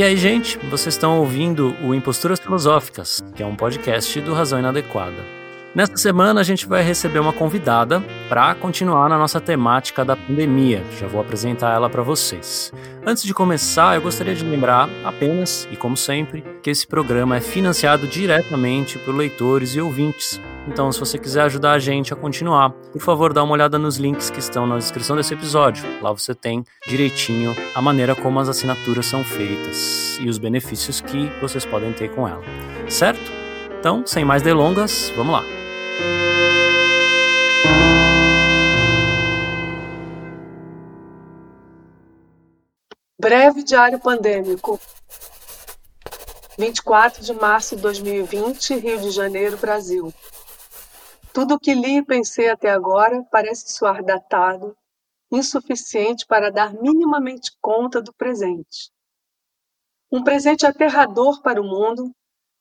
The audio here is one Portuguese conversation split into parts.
E aí, gente, vocês estão ouvindo o Imposturas Filosóficas, que é um podcast do Razão Inadequada. Nesta semana a gente vai receber uma convidada para continuar na nossa temática da pandemia. Já vou apresentar ela para vocês. Antes de começar, eu gostaria de lembrar apenas, e como sempre, que esse programa é financiado diretamente por leitores e ouvintes então, se você quiser ajudar a gente a continuar, por favor, dá uma olhada nos links que estão na descrição desse episódio. Lá você tem direitinho a maneira como as assinaturas são feitas e os benefícios que vocês podem ter com ela. Certo? Então, sem mais delongas, vamos lá. Breve diário pandêmico. 24 de março de 2020, Rio de Janeiro, Brasil. Tudo o que li e pensei até agora parece soar datado, insuficiente para dar minimamente conta do presente. Um presente aterrador para o mundo,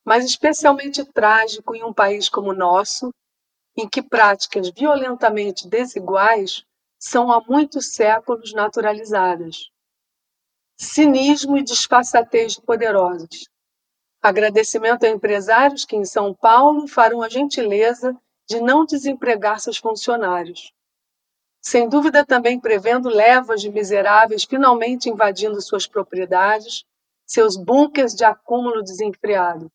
mas especialmente trágico em um país como o nosso, em que práticas violentamente desiguais são há muitos séculos naturalizadas. Cinismo e disfarçatez de poderosos. Agradecimento a empresários que em São Paulo farão a gentileza de não desempregar seus funcionários. Sem dúvida, também prevendo levas de miseráveis finalmente invadindo suas propriedades, seus bunkers de acúmulo desenfreado.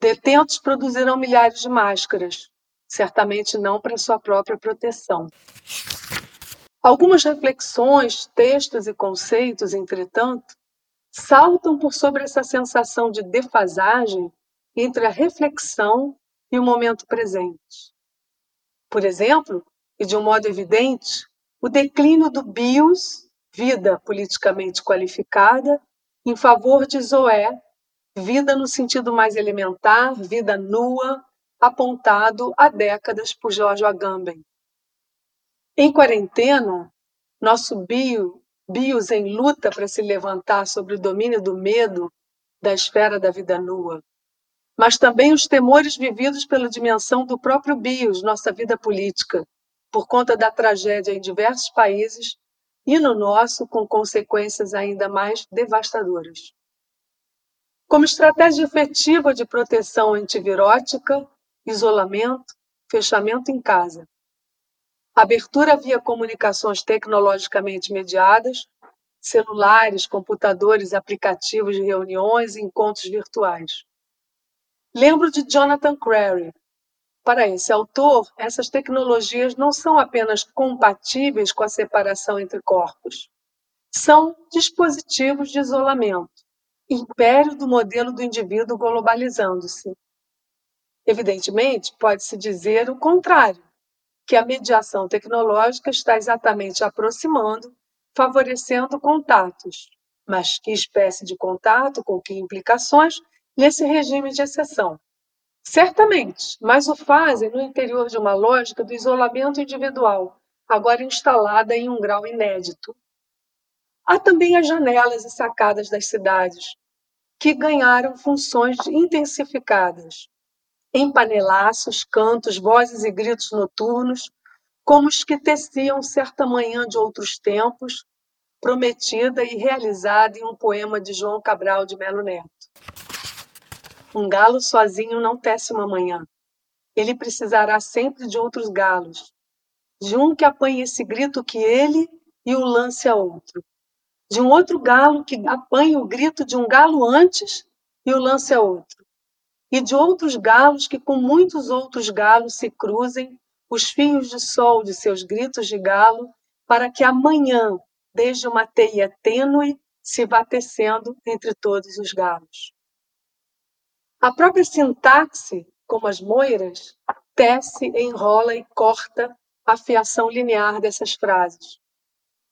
Detentos produzirão milhares de máscaras, certamente não para sua própria proteção. Algumas reflexões, textos e conceitos, entretanto, saltam por sobre essa sensação de defasagem entre a reflexão e o momento presente. Por exemplo, e de um modo evidente, o declínio do bios, vida politicamente qualificada, em favor de Zoé, vida no sentido mais elementar, vida nua, apontado há décadas por George Agamben. Em quarentena, nosso bio, bios em luta para se levantar sobre o domínio do medo da esfera da vida nua mas também os temores vividos pela dimensão do próprio bios, nossa vida política, por conta da tragédia em diversos países e no nosso, com consequências ainda mais devastadoras. Como estratégia efetiva de proteção antivirótica, isolamento, fechamento em casa. Abertura via comunicações tecnologicamente mediadas, celulares, computadores, aplicativos de reuniões e encontros virtuais Lembro de Jonathan Crary. Para esse autor, essas tecnologias não são apenas compatíveis com a separação entre corpos, são dispositivos de isolamento, império do modelo do indivíduo globalizando-se. Evidentemente, pode-se dizer o contrário, que a mediação tecnológica está exatamente aproximando, favorecendo contatos. Mas que espécie de contato, com que implicações, nesse regime de exceção. Certamente, mas o fazem no interior de uma lógica do isolamento individual, agora instalada em um grau inédito. Há também as janelas e sacadas das cidades, que ganharam funções intensificadas. Empanelaços, cantos, vozes e gritos noturnos, como os que teciam certa manhã de outros tempos, prometida e realizada em um poema de João Cabral de Melo Neto. Um galo sozinho não tece uma manhã. Ele precisará sempre de outros galos, de um que apanhe esse grito que ele e o lance a outro, de um outro galo que apanhe o grito de um galo antes e o lance a outro, e de outros galos que com muitos outros galos se cruzem os fios de sol de seus gritos de galo, para que amanhã, desde uma teia tênue, se vá tecendo entre todos os galos. A própria sintaxe, como as moiras, tece, enrola e corta a fiação linear dessas frases.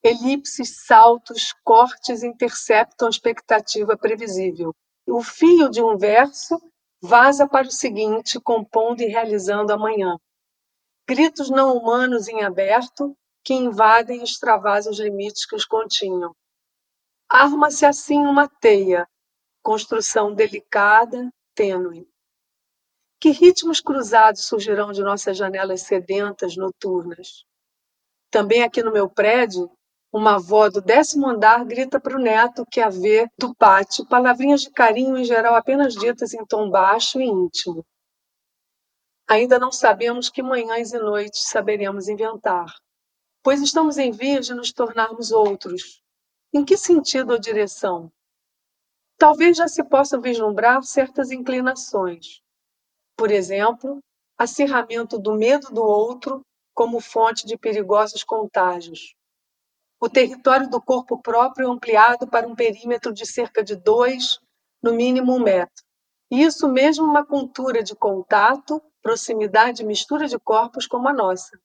Elipses, saltos, cortes interceptam a expectativa previsível. O fio de um verso vaza para o seguinte, compondo e realizando amanhã. Gritos não humanos em aberto que invadem e extravasam os limites que os continham. Arma-se assim uma teia, construção delicada, tênue. Que ritmos cruzados surgirão de nossas janelas sedentas noturnas? Também aqui no meu prédio, uma avó do décimo andar grita para o neto que a vê do pátio, palavrinhas de carinho em geral apenas ditas em tom baixo e íntimo. Ainda não sabemos que manhãs e noites saberemos inventar, pois estamos em vias de nos tornarmos outros. Em que sentido ou direção? Talvez já se possa vislumbrar certas inclinações. Por exemplo, acirramento do medo do outro como fonte de perigosos contágios o território do corpo próprio ampliado para um perímetro de cerca de dois, no mínimo um metro. Isso mesmo uma cultura de contato, proximidade e mistura de corpos como a nossa.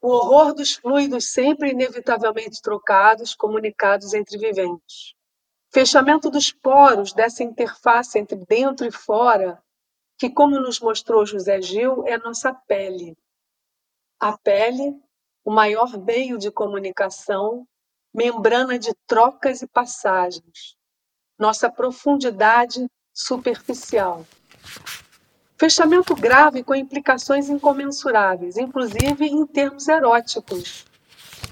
O horror dos fluidos sempre inevitavelmente trocados, comunicados entre viventes. Fechamento dos poros dessa interface entre dentro e fora, que, como nos mostrou José Gil, é nossa pele. A pele, o maior meio de comunicação, membrana de trocas e passagens, nossa profundidade superficial. Fechamento grave com implicações incomensuráveis, inclusive em termos eróticos.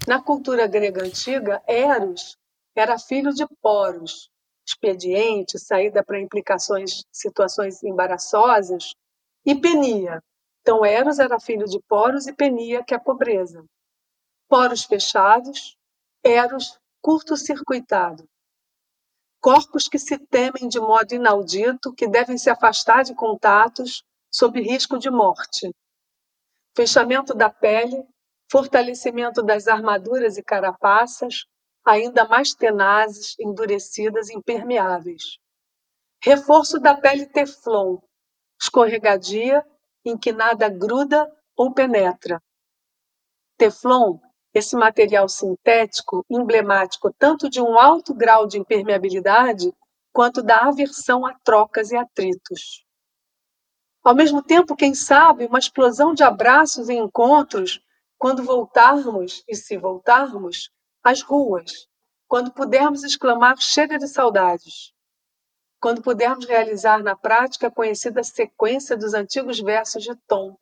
Na cultura grega antiga, Eros era filho de Poros, expediente, saída para implicações, situações embaraçosas, e Penia. Então, Eros era filho de Poros e Penia, que é a pobreza. Poros fechados, Eros curto-circuitado. Corpos que se temem de modo inaudito, que devem se afastar de contatos sob risco de morte. Fechamento da pele, fortalecimento das armaduras e carapaças, ainda mais tenazes, endurecidas, impermeáveis. Reforço da pele teflon, escorregadia, em que nada gruda ou penetra. Teflon esse material sintético, emblemático tanto de um alto grau de impermeabilidade quanto da aversão a trocas e atritos. Ao mesmo tempo, quem sabe, uma explosão de abraços e encontros quando voltarmos, e se voltarmos, às ruas, quando pudermos exclamar chega de saudades, quando pudermos realizar na prática a conhecida sequência dos antigos versos de Tom,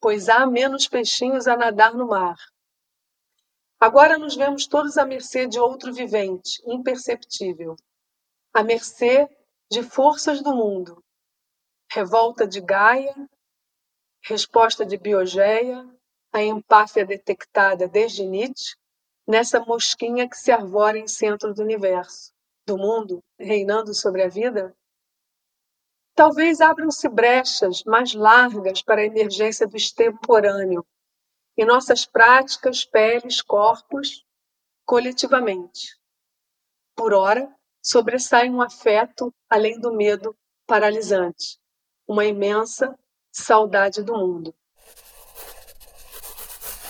pois há menos peixinhos a nadar no mar Agora nos vemos todos à mercê de outro vivente, imperceptível, à mercê de forças do mundo. Revolta de Gaia, resposta de Biogeia, a empáfia detectada desde Nietzsche, nessa mosquinha que se arvora em centro do universo, do mundo, reinando sobre a vida? Talvez abram-se brechas mais largas para a emergência do extemporâneo, em nossas práticas, peles, corpos, coletivamente. Por ora, sobressai um afeto além do medo paralisante, uma imensa saudade do mundo.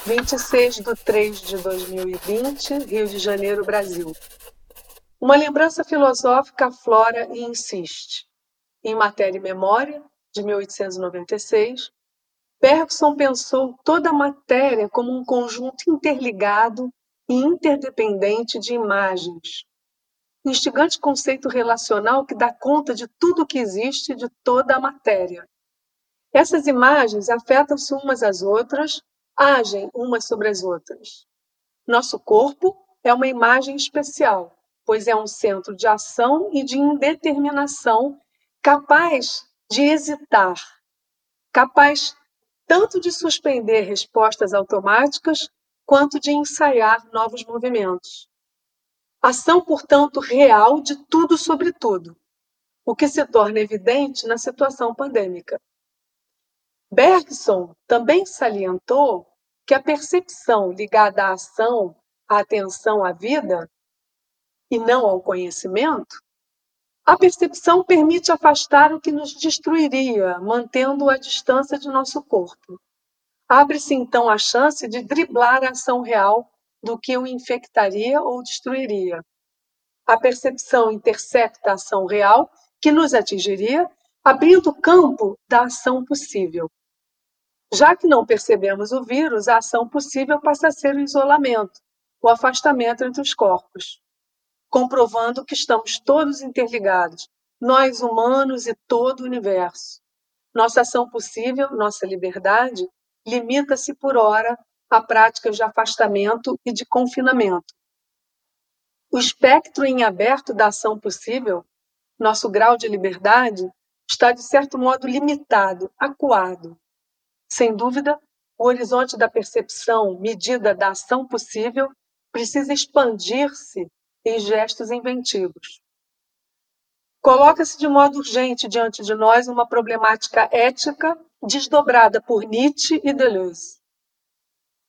26 de 3 de 2020, Rio de Janeiro, Brasil. Uma lembrança filosófica aflora e insiste. Em Matéria e Memória, de 1896, Bergson pensou toda a matéria como um conjunto interligado e interdependente de imagens. Instigante conceito relacional que dá conta de tudo o que existe, de toda a matéria. Essas imagens afetam-se umas às outras, agem umas sobre as outras. Nosso corpo é uma imagem especial, pois é um centro de ação e de indeterminação capaz de hesitar, capaz tanto de suspender respostas automáticas quanto de ensaiar novos movimentos. Ação, portanto, real de tudo sobre tudo, o que se torna evidente na situação pandêmica. Bergson também salientou que a percepção ligada à ação, à atenção à vida, e não ao conhecimento, a percepção permite afastar o que nos destruiria, mantendo a distância de nosso corpo. Abre-se então a chance de driblar a ação real do que o infectaria ou destruiria. A percepção intercepta a ação real que nos atingiria, abrindo o campo da ação possível. Já que não percebemos o vírus, a ação possível passa a ser o isolamento, o afastamento entre os corpos comprovando que estamos todos interligados, nós humanos e todo o universo. Nossa ação possível, nossa liberdade, limita-se por hora a práticas de afastamento e de confinamento. O espectro em aberto da ação possível, nosso grau de liberdade, está de certo modo limitado, acuado. Sem dúvida, o horizonte da percepção, medida da ação possível, precisa expandir-se em gestos inventivos. Coloca-se de modo urgente diante de nós uma problemática ética desdobrada por Nietzsche e Deleuze.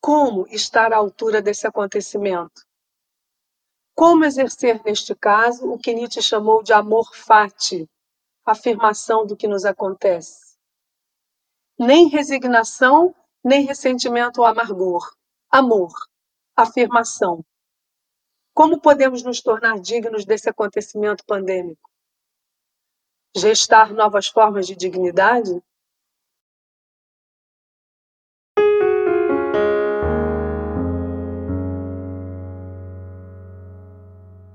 Como estar à altura desse acontecimento? Como exercer, neste caso, o que Nietzsche chamou de amor fati, afirmação do que nos acontece? Nem resignação, nem ressentimento ou amargor. Amor, afirmação. Como podemos nos tornar dignos desse acontecimento pandêmico? Gestar novas formas de dignidade?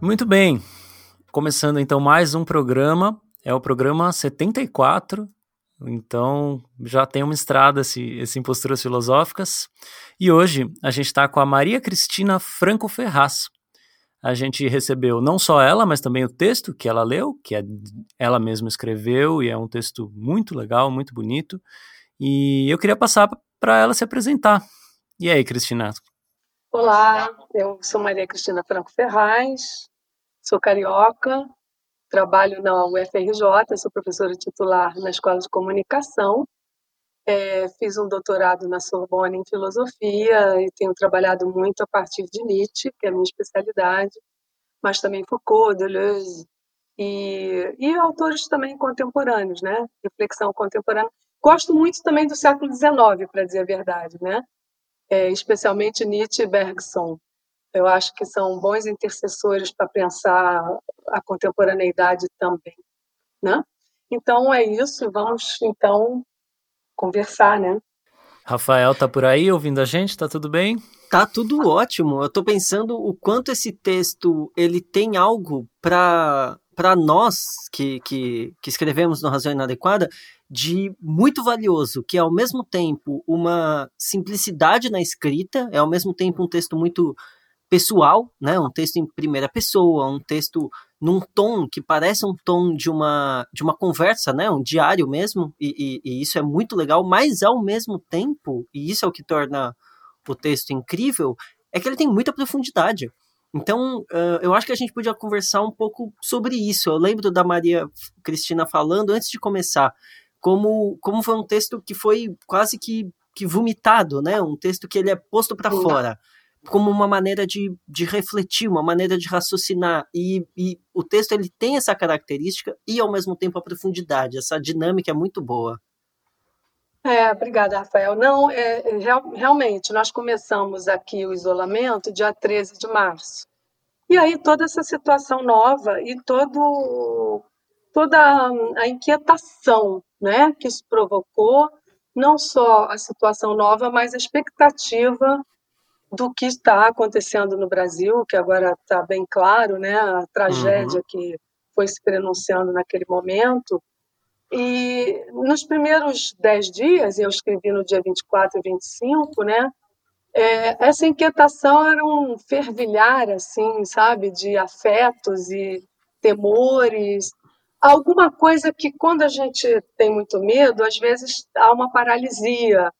Muito bem. Começando então mais um programa, é o programa 74. Então já tem uma estrada esse, esse Imposturas Filosóficas. E hoje a gente está com a Maria Cristina Franco Ferraz. A gente recebeu não só ela, mas também o texto que ela leu, que é, ela mesma escreveu, e é um texto muito legal, muito bonito. E eu queria passar para ela se apresentar. E aí, Cristina? Olá, eu sou Maria Cristina Franco Ferraz, Sou carioca, trabalho na UFRJ, sou professora titular na Escola de Comunicação. É, fiz um doutorado na Sorbonne em filosofia e tenho trabalhado muito a partir de Nietzsche, que é a minha especialidade, mas também Foucault, Deleuze e, e autores também contemporâneos, né? Reflexão contemporânea. Gosto muito também do século XIX, para dizer a verdade, né? É, especialmente Nietzsche e Bergson. Eu acho que são bons intercessores para pensar a contemporaneidade também, né? Então é isso, vamos então conversar, né? Rafael tá por aí ouvindo a gente? Tá tudo bem? Tá tudo ótimo. Eu tô pensando o quanto esse texto ele tem algo para para nós que, que, que escrevemos no Razão Inadequada de muito valioso, que é ao mesmo tempo uma simplicidade na escrita, é ao mesmo tempo um texto muito pessoal, né? Um texto em primeira pessoa, um texto num tom que parece um tom de uma, de uma conversa, né? Um diário mesmo, e, e, e isso é muito legal, mas ao mesmo tempo, e isso é o que torna o texto incrível, é que ele tem muita profundidade. Então, uh, eu acho que a gente podia conversar um pouco sobre isso. Eu lembro da Maria Cristina falando antes de começar, como, como foi um texto que foi quase que, que vomitado, né? Um texto que ele é posto para fora como uma maneira de, de refletir, uma maneira de raciocinar. E, e o texto ele tem essa característica e, ao mesmo tempo, a profundidade. Essa dinâmica é muito boa. É, obrigada, Rafael. Não, é, é real, realmente, nós começamos aqui o isolamento dia 13 de março. E aí toda essa situação nova e todo, toda a inquietação né, que isso provocou, não só a situação nova, mas a expectativa do que está acontecendo no Brasil, que agora está bem claro, né, a tragédia uhum. que foi se pronunciando naquele momento. E nos primeiros dez dias, eu escrevi no dia 24 e 25, né, é, essa inquietação era um fervilhar, assim, sabe, de afetos e temores, alguma coisa que quando a gente tem muito medo, às vezes há uma paralisia,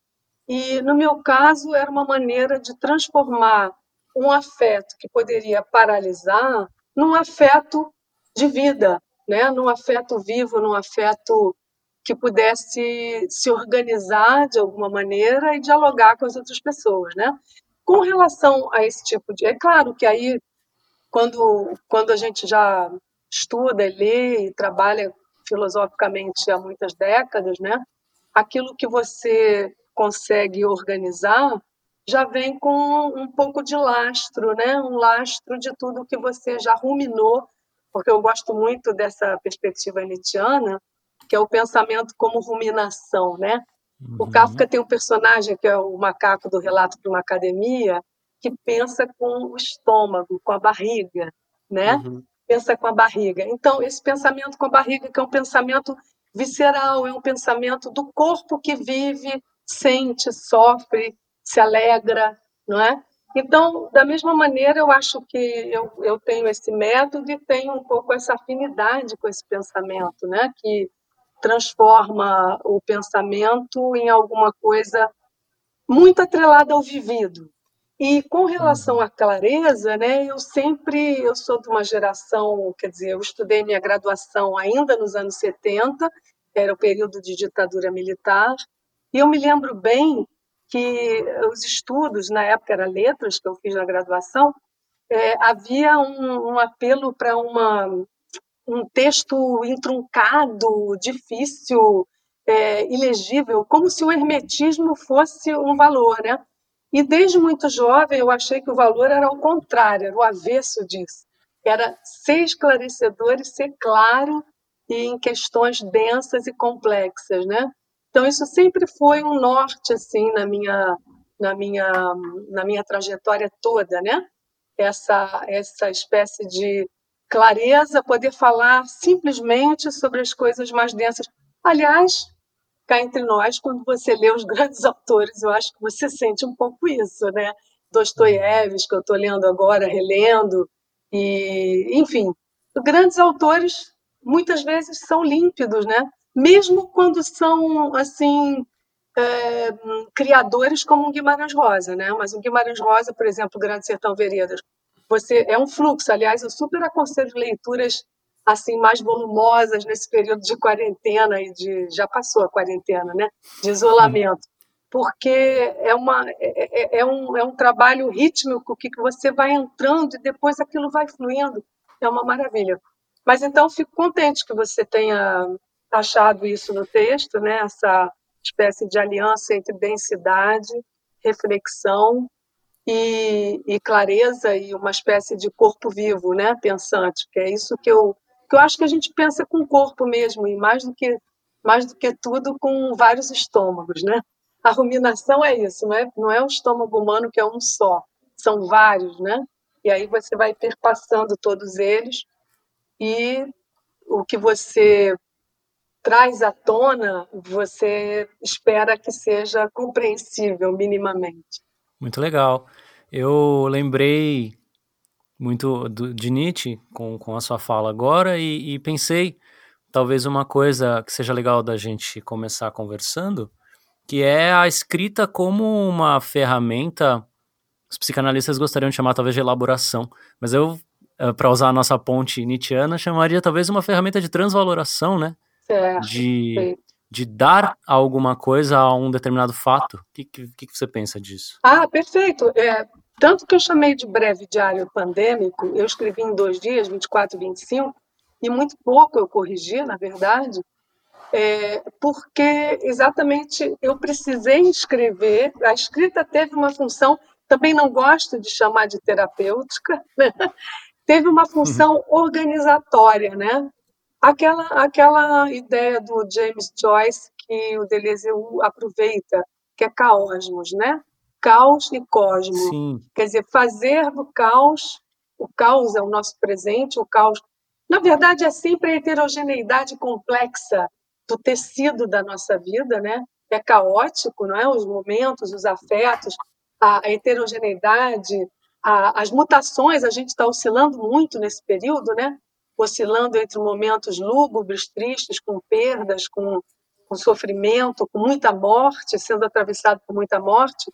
e, no meu caso, era uma maneira de transformar um afeto que poderia paralisar num afeto de vida, né? num afeto vivo, num afeto que pudesse se organizar de alguma maneira e dialogar com as outras pessoas. Né? Com relação a esse tipo de. É claro que aí, quando, quando a gente já estuda, lê e trabalha filosoficamente há muitas décadas, né? aquilo que você consegue organizar já vem com um pouco de lastro, né? Um lastro de tudo que você já ruminou, porque eu gosto muito dessa perspectiva nietzschiana, que é o pensamento como ruminação, né? Uhum. O Kafka tem um personagem que é o macaco do relato de uma academia que pensa com o estômago, com a barriga, né? Uhum. Pensa com a barriga. Então, esse pensamento com a barriga, que é um pensamento visceral, é um pensamento do corpo que vive, sente, sofre, se alegra, não é? Então, da mesma maneira, eu acho que eu, eu tenho esse método e tenho um pouco essa afinidade com esse pensamento, né? Que transforma o pensamento em alguma coisa muito atrelada ao vivido. E com relação à clareza, né, eu sempre, eu sou de uma geração, quer dizer, eu estudei minha graduação ainda nos anos 70, era o período de ditadura militar, e eu me lembro bem que os estudos, na época era letras, que eu fiz na graduação, é, havia um, um apelo para um texto intruncado, difícil, é, ilegível, como se o hermetismo fosse um valor, né? E desde muito jovem eu achei que o valor era o contrário, era o avesso disso. Era ser esclarecedor e ser claro em questões densas e complexas, né? Então isso sempre foi um norte assim na minha na minha na minha trajetória toda, né? Essa essa espécie de clareza, poder falar simplesmente sobre as coisas mais densas. Aliás, cá entre nós, quando você lê os grandes autores, eu acho que você sente um pouco isso, né? Dostoiévski, que eu estou lendo agora, relendo, e, enfim, grandes autores muitas vezes são límpidos, né? Mesmo quando são, assim, é, criadores como o Guimarães Rosa, né? Mas o Guimarães Rosa, por exemplo, Grande Sertão Veredas, você é um fluxo. Aliás, eu super aconselho leituras assim mais volumosas nesse período de quarentena e de já passou a quarentena, né? De isolamento, porque é uma é, é, é um, é um trabalho rítmico que você vai entrando e depois aquilo vai fluindo, é uma maravilha. Mas então fico contente que você tenha achado isso no texto, né? Essa espécie de aliança entre densidade, reflexão e, e clareza e uma espécie de corpo vivo, né? Pensante, que é isso que eu porque eu acho que a gente pensa com o corpo mesmo, e mais do que, mais do que tudo com vários estômagos, né? A ruminação é isso, não é, não é um estômago humano que é um só, são vários, né? E aí você vai perpassando todos eles e o que você traz à tona, você espera que seja compreensível minimamente. Muito legal. Eu lembrei muito de Nietzsche com, com a sua fala agora e, e, pensei talvez uma coisa que seja legal da gente começar conversando, que é a escrita como uma ferramenta, os psicanalistas gostariam de chamar talvez de elaboração, mas eu, eh, para usar a nossa ponte nietzschiana, chamaria talvez uma ferramenta de transvaloração, né? De, de dar alguma coisa a um determinado fato. O que, que, que você pensa disso? Ah, perfeito. É, tanto que eu chamei de breve diário pandêmico, eu escrevi em dois dias, 24 e 25, e muito pouco eu corrigi, na verdade, é, porque exatamente eu precisei escrever, a escrita teve uma função, também não gosto de chamar de terapêutica, né? teve uma função uhum. organizatória, né? Aquela, aquela ideia do James Joyce que o Deleuze aproveita, que é caosmos, né? caos e cosmo. Sim. Quer dizer, fazer do caos, o caos é o nosso presente, o caos. Na verdade, é sempre a heterogeneidade complexa do tecido da nossa vida, né? É caótico, não é? Os momentos, os afetos, a heterogeneidade, a, as mutações, a gente está oscilando muito nesse período, né? Oscilando entre momentos lúgubres, tristes, com perdas, com, com sofrimento, com muita morte, sendo atravessado por muita morte,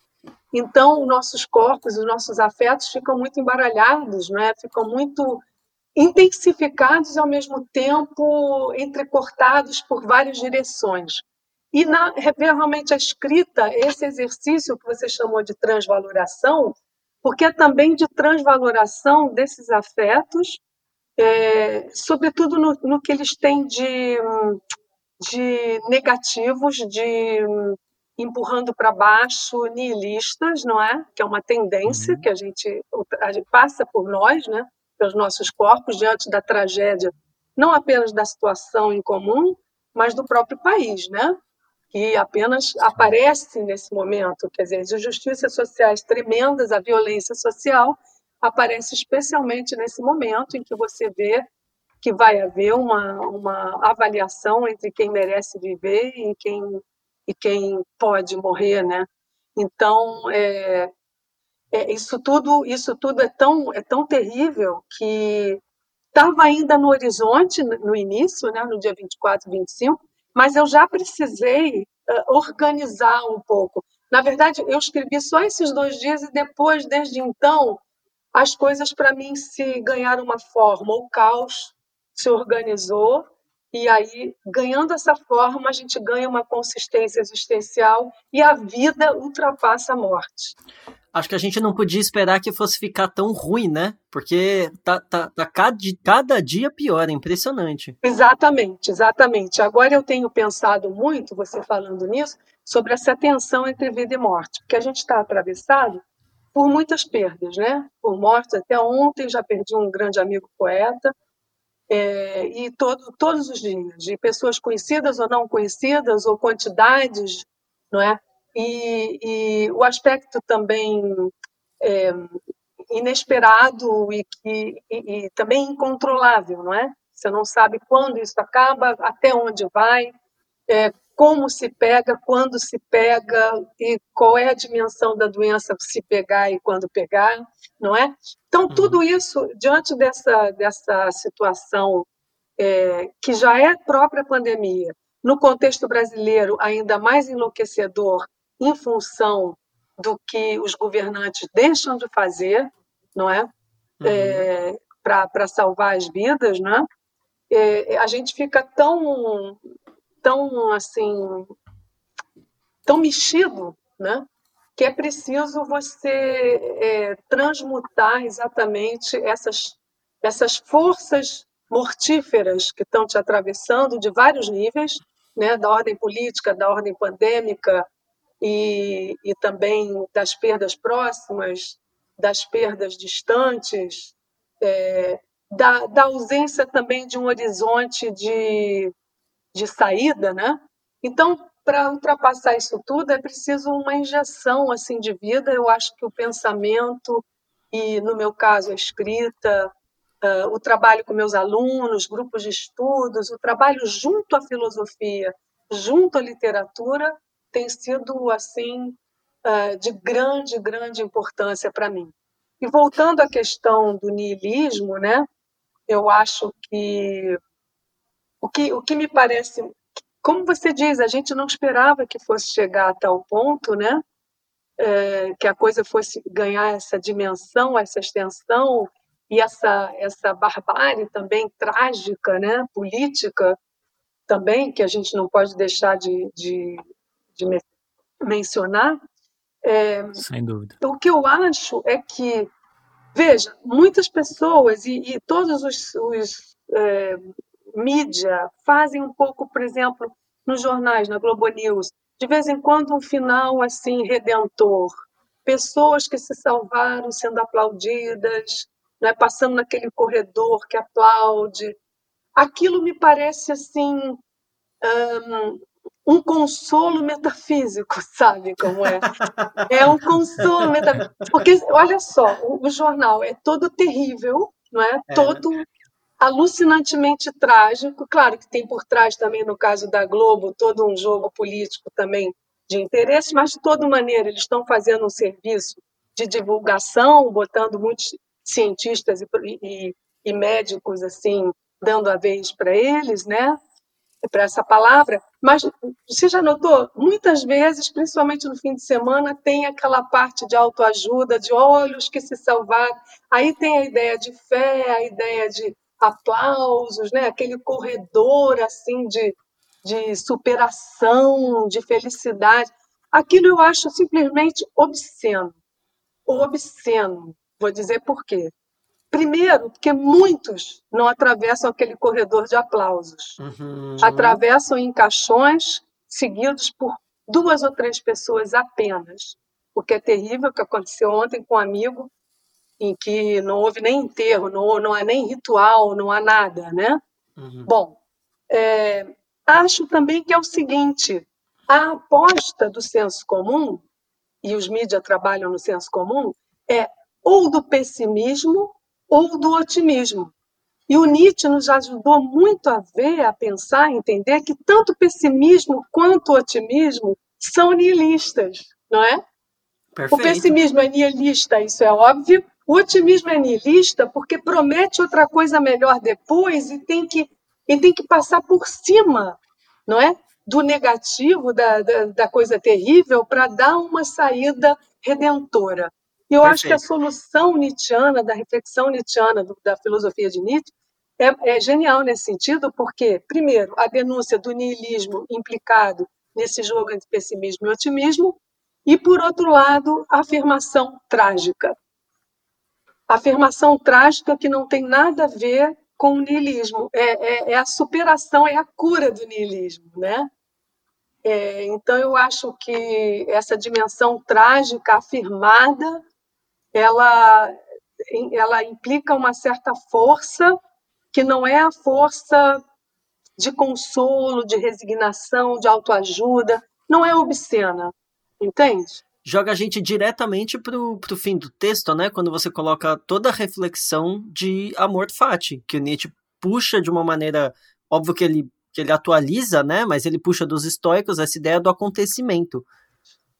então, os nossos corpos, os nossos afetos ficam muito embaralhados, né? ficam muito intensificados ao mesmo tempo, entrecortados por várias direções. E, na, realmente, a escrita, esse exercício que você chamou de transvaloração, porque é também de transvaloração desses afetos, é, sobretudo no, no, que eles têm de, de negativos, de empurrando para baixo nihilistas, não é? Que é uma tendência uhum. que a gente, a gente passa por nós, né? Pelos nossos corpos diante da tragédia, não apenas da situação em comum, mas do próprio país, né? Que apenas aparece nesse momento, quer dizer, as injustiças sociais tremendas, a violência social aparece especialmente nesse momento em que você vê que vai haver uma, uma avaliação entre quem merece viver e quem, e quem pode morrer, né? Então, é, é, isso tudo isso tudo é tão é tão terrível que estava ainda no horizonte no início, né, no dia 24, 25, mas eu já precisei uh, organizar um pouco. Na verdade, eu escrevi só esses dois dias e depois, desde então, as coisas para mim se ganharam uma forma. O caos se organizou e aí, ganhando essa forma, a gente ganha uma consistência existencial e a vida ultrapassa a morte. Acho que a gente não podia esperar que fosse ficar tão ruim, né? Porque tá, tá, tá cada, cada dia pior, é impressionante. Exatamente, exatamente. Agora eu tenho pensado muito, você falando nisso, sobre essa tensão entre vida e morte, porque a gente está atravessado por muitas perdas, né? Por mortes. Até ontem já perdi um grande amigo poeta, é, e todo, todos os dias, de pessoas conhecidas ou não conhecidas, ou quantidades, não é? E, e o aspecto também é, inesperado e, que, e, e também incontrolável, não é? Você não sabe quando isso acaba, até onde vai, é, como se pega, quando se pega e qual é a dimensão da doença se pegar e quando pegar, não é? Então, uhum. tudo isso, diante dessa, dessa situação é, que já é própria pandemia, no contexto brasileiro ainda mais enlouquecedor em função do que os governantes deixam de fazer, não é? Uhum. é Para salvar as vidas, né? É, a gente fica tão tão assim tão mexido, né? Que é preciso você é, transmutar exatamente essas essas forças mortíferas que estão te atravessando de vários níveis, né? Da ordem política, da ordem pandêmica e, e também das perdas próximas, das perdas distantes, é, da, da ausência também de um horizonte de de saída, né? Então, para ultrapassar isso tudo, é preciso uma injeção assim de vida. Eu acho que o pensamento e, no meu caso, a escrita, uh, o trabalho com meus alunos, grupos de estudos, o trabalho junto à filosofia, junto à literatura, tem sido assim uh, de grande, grande importância para mim. E voltando à questão do niilismo, né? Eu acho que o que, o que me parece, como você diz, a gente não esperava que fosse chegar a tal ponto, né? É, que a coisa fosse ganhar essa dimensão, essa extensão e essa essa barbárie também trágica, né? Política também que a gente não pode deixar de, de, de mencionar. É, Sem dúvida. O que eu acho é que veja muitas pessoas e, e todos os, os é, mídia fazem um pouco, por exemplo, nos jornais, na Globo News, de vez em quando um final assim redentor, pessoas que se salvaram sendo aplaudidas, né, passando naquele corredor que aplaude. Aquilo me parece assim um, um consolo metafísico, sabe como é? É um consolo metafísico. Porque, olha só, o, jornal é todo terrível, não é? é. Todo alucinantemente trágico. Claro que tem por trás também, no caso da Globo, todo um jogo político também de interesse, mas de toda maneira eles estão fazendo um serviço de divulgação, botando muitos cientistas e, e, e médicos assim, dando a vez para eles, né? Para essa palavra, mas você já notou? Muitas vezes, principalmente no fim de semana, tem aquela parte de autoajuda, de olhos que se salvaram. Aí tem a ideia de fé, a ideia de aplausos, né? aquele corredor assim de, de superação, de felicidade. Aquilo eu acho simplesmente obsceno. Obsceno. Vou dizer por quê. Primeiro, porque muitos não atravessam aquele corredor de aplausos. Uhum. Atravessam em caixões seguidos por duas ou três pessoas apenas. O que é terrível, que aconteceu ontem com um amigo em que não houve nem enterro, não, não há nem ritual, não há nada, né? Uhum. Bom, é, acho também que é o seguinte: a aposta do senso comum, e os mídias trabalham no senso comum, é ou do pessimismo ou do otimismo. E o Nietzsche nos ajudou muito a ver, a pensar, a entender que tanto pessimismo quanto otimismo são nihilistas, não é? Perfeito. O pessimismo é nihilista, isso é óbvio. O otimismo é nihilista porque promete outra coisa melhor depois e tem que, e tem que passar por cima, não é? Do negativo, da, da, da coisa terrível, para dar uma saída redentora. E eu Perfeito. acho que a solução nietzschiana, da reflexão nietzschiana, do, da filosofia de Nietzsche, é, é genial nesse sentido, porque, primeiro, a denúncia do niilismo implicado nesse jogo entre pessimismo e otimismo, e, por outro lado, a afirmação trágica. Afirmação trágica que não tem nada a ver com o niilismo, é, é, é a superação, é a cura do niilismo. Né? É, então, eu acho que essa dimensão trágica afirmada ela, ela implica uma certa força que não é a força de consolo, de resignação, de autoajuda, não é obscena, entende? Joga a gente diretamente pro, pro fim do texto, né? Quando você coloca toda a reflexão de amor fati, que o Nietzsche puxa de uma maneira, óbvio que ele, que ele atualiza, né? Mas ele puxa dos estoicos essa ideia do acontecimento.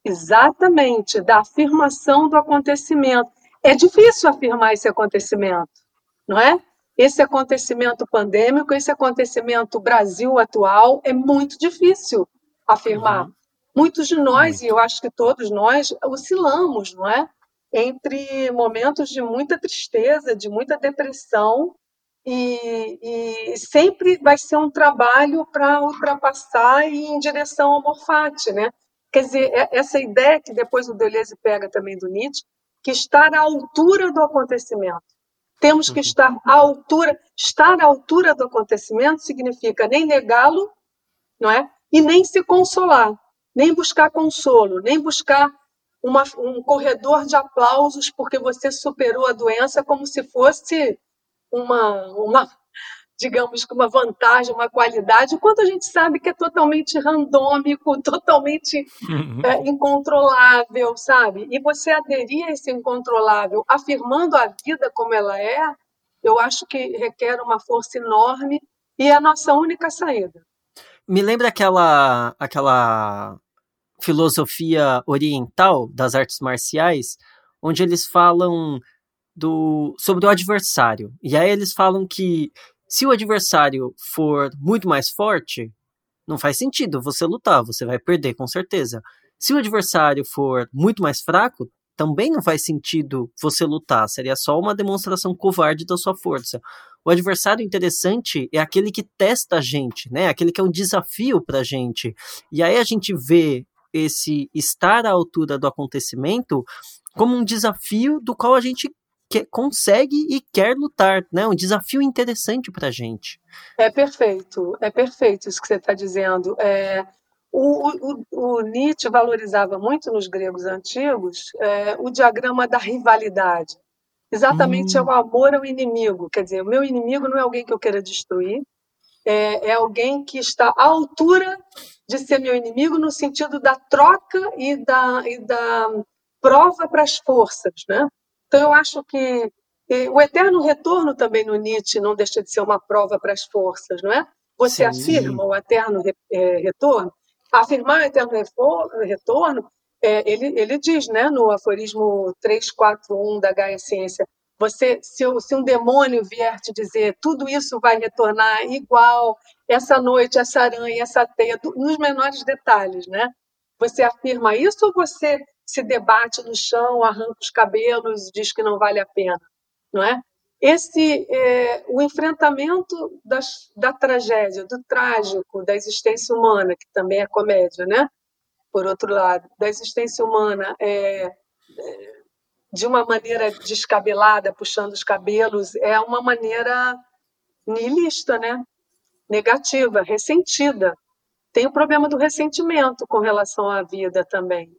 Exatamente, da afirmação do acontecimento. É difícil afirmar esse acontecimento, não é? esse acontecimento pandêmico, esse acontecimento Brasil atual, é muito difícil afirmar. Uhum. Muitos de nós, e eu acho que todos nós, oscilamos, não é? Entre momentos de muita tristeza, de muita depressão, e, e sempre vai ser um trabalho para ultrapassar e em direção ao Morfate, né? Quer dizer, é, essa ideia que depois o Deleuze pega também do Nietzsche, que estar à altura do acontecimento. Temos que uhum. estar à altura. Estar à altura do acontecimento significa nem negá-lo, não é? E nem se consolar, nem buscar consolo, nem buscar uma, um corredor de aplausos porque você superou a doença como se fosse uma, uma digamos que uma vantagem, uma qualidade, quando a gente sabe que é totalmente randômico, totalmente uhum. é, incontrolável, sabe? E você aderir a esse incontrolável, afirmando a vida como ela é, eu acho que requer uma força enorme e é a nossa única saída. Me lembra aquela aquela filosofia oriental das artes marciais, onde eles falam do, sobre o adversário. E aí eles falam que se o adversário for muito mais forte, não faz sentido você lutar, você vai perder com certeza. Se o adversário for muito mais fraco, também não faz sentido você lutar, seria só uma demonstração covarde da sua força. O adversário interessante é aquele que testa a gente, né? Aquele que é um desafio para a gente. E aí a gente vê esse estar à altura do acontecimento como um desafio do qual a gente que, consegue e quer lutar, né? Um desafio interessante para a gente. É perfeito, é perfeito isso que você está dizendo. É, o, o, o, Nietzsche valorizava muito nos gregos antigos é, o diagrama da rivalidade. Exatamente hum. é o amor ao inimigo. Quer dizer, o meu inimigo não é alguém que eu queira destruir, é, é alguém que está à altura de ser meu inimigo no sentido da troca e da, e da prova para as forças, né? Então, eu acho que o eterno retorno também no Nietzsche não deixa de ser uma prova para as forças, não é? Você Sim. afirma o eterno é, retorno. Afirmar eterno retorno, é, ele, ele diz né, no aforismo 341 da Gaia Ciência, você, se, se, um demônio vier te dizer tudo isso vai retornar igual, essa noite, essa aranha, essa teia, nos menores detalhes, né? Você afirma isso ou você se debate no chão, arranca os cabelos diz que não vale a pena, não é? Esse, é, o enfrentamento das, da tragédia, do trágico, da existência humana, que também é comédia, né? Por outro lado, da existência humana é, é, de uma maneira descabelada, puxando os cabelos, é uma maneira nihilista, né? Negativa, ressentida. Tem o problema do ressentimento com relação à vida também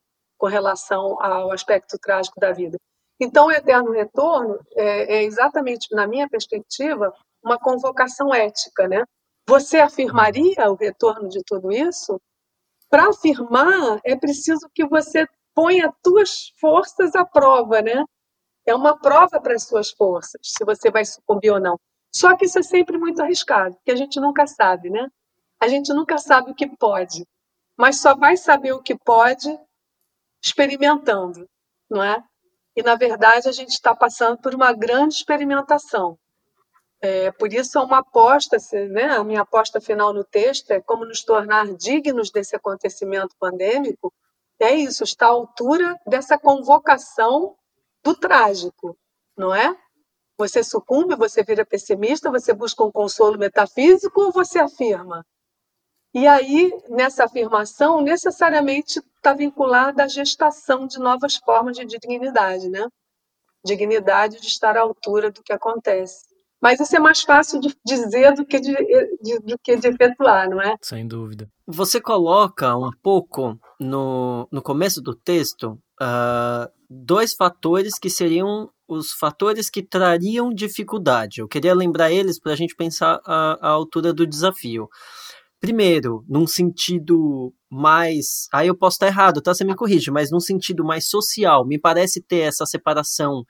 com relação ao aspecto trágico da vida. Então, o eterno retorno é, é exatamente, na minha perspectiva, uma convocação ética, né? Você afirmaria o retorno de tudo isso? Para afirmar, é preciso que você ponha as suas forças à prova, né? É uma prova para as suas forças, se você vai sucumbir ou não. Só que isso é sempre muito arriscado, porque a gente nunca sabe, né? A gente nunca sabe o que pode, mas só vai saber o que pode experimentando, não é? E na verdade a gente está passando por uma grande experimentação. É, por isso é uma aposta, né? A minha aposta final no texto é como nos tornar dignos desse acontecimento pandêmico. É isso, está à altura dessa convocação do trágico, não é? Você sucumbe, você vira pessimista, você busca um consolo metafísico ou você afirma? E aí, nessa afirmação, necessariamente está vinculada à gestação de novas formas de dignidade, né? Dignidade de estar à altura do que acontece. Mas isso é mais fácil de dizer do que de, de, do que de efetuar, não é? Sem dúvida. Você coloca um pouco no, no começo do texto uh, dois fatores que seriam os fatores que trariam dificuldade. Eu queria lembrar eles para a gente pensar a, a altura do desafio. Primeiro, num sentido mais. Aí eu posso estar errado, tá? Você me corrige, mas num sentido mais social, me parece ter essa separação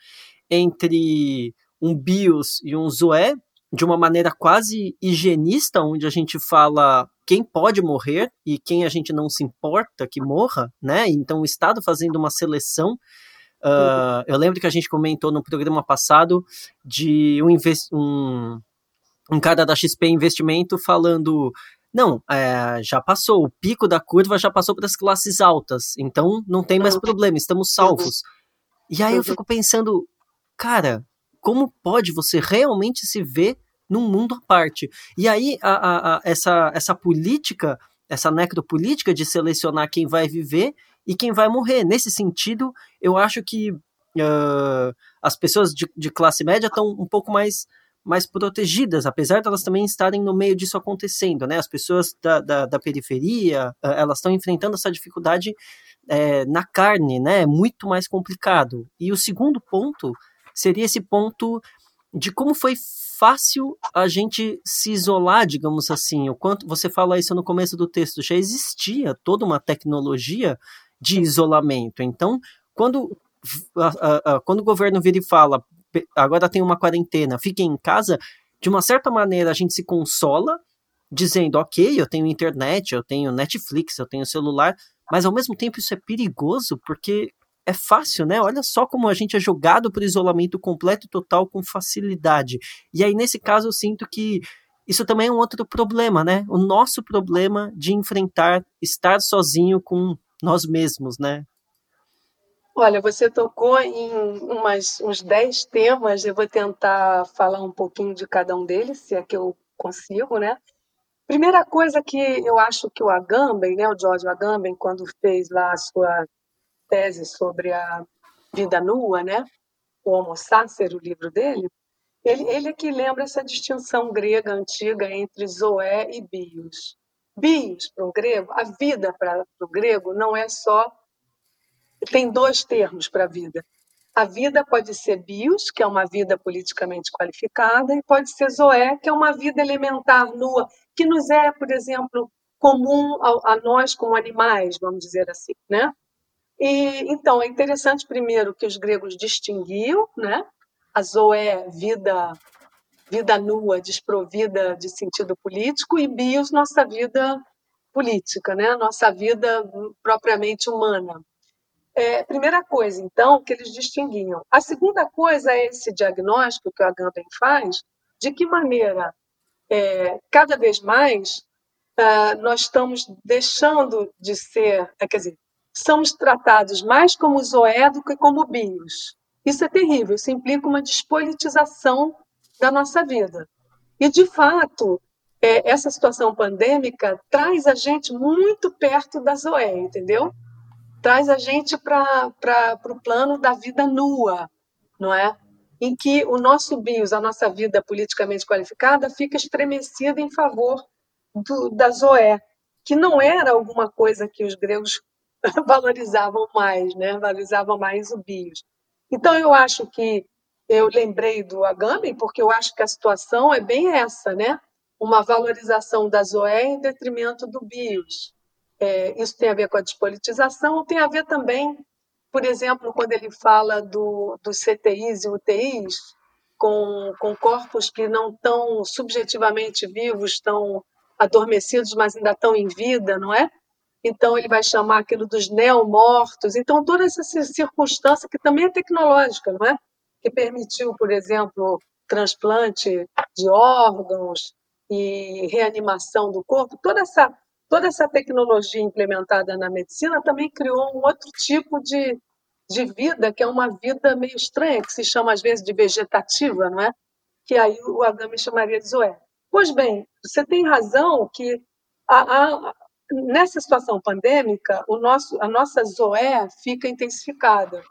entre um bios e um zoé, de uma maneira quase higienista, onde a gente fala quem pode morrer e quem a gente não se importa que morra, né? Então o Estado fazendo uma seleção Uh, eu lembro que a gente comentou no programa passado de um, um, um cara da XP Investimento falando não, é, já passou, o pico da curva já passou para as classes altas, então não tem mais problema, estamos salvos. E aí eu fico pensando, cara, como pode você realmente se ver num mundo à parte? E aí a, a, a, essa, essa política, essa necropolítica de selecionar quem vai viver e quem vai morrer. Nesse sentido, eu acho que uh, as pessoas de, de classe média estão um pouco mais mais protegidas, apesar de elas também estarem no meio disso acontecendo, né? As pessoas da, da, da periferia, elas estão enfrentando essa dificuldade é, na carne, né? É muito mais complicado. E o segundo ponto seria esse ponto de como foi fácil a gente se isolar, digamos assim. O quanto você fala isso no começo do texto, já existia toda uma tecnologia de isolamento. Então, quando, quando o governo vira e fala, agora tem uma quarentena, fiquem em casa, de uma certa maneira a gente se consola, dizendo, ok, eu tenho internet, eu tenho Netflix, eu tenho celular, mas ao mesmo tempo isso é perigoso, porque é fácil, né? Olha só como a gente é jogado para isolamento completo e total com facilidade. E aí, nesse caso, eu sinto que isso também é um outro problema, né? O nosso problema de enfrentar estar sozinho com nós mesmos, né? Olha, você tocou em umas, uns 10 temas, eu vou tentar falar um pouquinho de cada um deles, se é que eu consigo, né? Primeira coisa que eu acho que o Agamben, né, o George Agamben, quando fez lá a sua tese sobre a vida nua, né, o Homo Sacer, o livro dele, ele, ele é que lembra essa distinção grega antiga entre zoé e bios. Bios, para o grego, a vida para o grego não é só. Tem dois termos para a vida. A vida pode ser bios, que é uma vida politicamente qualificada, e pode ser zoé, que é uma vida elementar, nua, que nos é, por exemplo, comum a, a nós como animais, vamos dizer assim, né? E, então, é interessante, primeiro, que os gregos distinguiam, né? A zoé, vida vida nua, desprovida de sentido político, e bios, nossa vida política, né? nossa vida propriamente humana. É, primeira coisa, então, que eles distinguiam. A segunda coisa é esse diagnóstico que o Agamben faz, de que maneira, é, cada vez mais, uh, nós estamos deixando de ser, é, quer dizer, somos tratados mais como zoé do que como bios. Isso é terrível, isso implica uma despolitização da nossa vida. E, de fato, é, essa situação pandêmica traz a gente muito perto da Zoé, entendeu? Traz a gente para o plano da vida nua, não é? Em que o nosso bios, a nossa vida politicamente qualificada, fica estremecida em favor do, da Zoé, que não era alguma coisa que os gregos valorizavam mais, né? Valorizavam mais o bios. Então, eu acho que eu lembrei do Agamben porque eu acho que a situação é bem essa, né? Uma valorização da Zoé em detrimento do BIOS. É, isso tem a ver com a despolitização, tem a ver também, por exemplo, quando ele fala do, dos CTIs e UTIs, com, com corpos que não estão subjetivamente vivos, estão adormecidos, mas ainda estão em vida, não é? Então, ele vai chamar aquilo dos neomortos. Então, toda essa circunstância, que também é tecnológica, não é? Que permitiu, por exemplo, transplante de órgãos e reanimação do corpo, toda essa, toda essa tecnologia implementada na medicina também criou um outro tipo de, de vida, que é uma vida meio estranha, que se chama às vezes de vegetativa, não é? Que aí o Adame chamaria de zoé. Pois bem, você tem razão que a, a, nessa situação pandêmica, o nosso, a nossa zoé fica intensificada.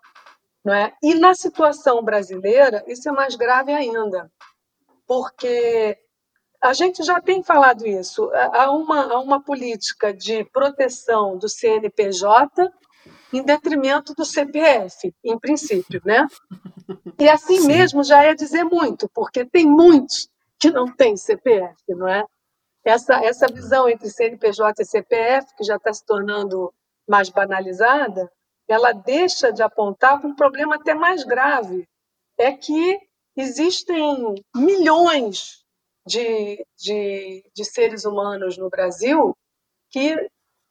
Não é? E na situação brasileira, isso é mais grave ainda, porque a gente já tem falado isso. Há uma, há uma política de proteção do CNPJ em detrimento do CPF, em princípio, né? E assim Sim. mesmo já é dizer muito, porque tem muitos que não têm CPF, não é? Essa, essa visão entre CNPJ e CPF, que já está se tornando mais banalizada, ela deixa de apontar para um problema até mais grave. É que existem milhões de, de, de seres humanos no Brasil que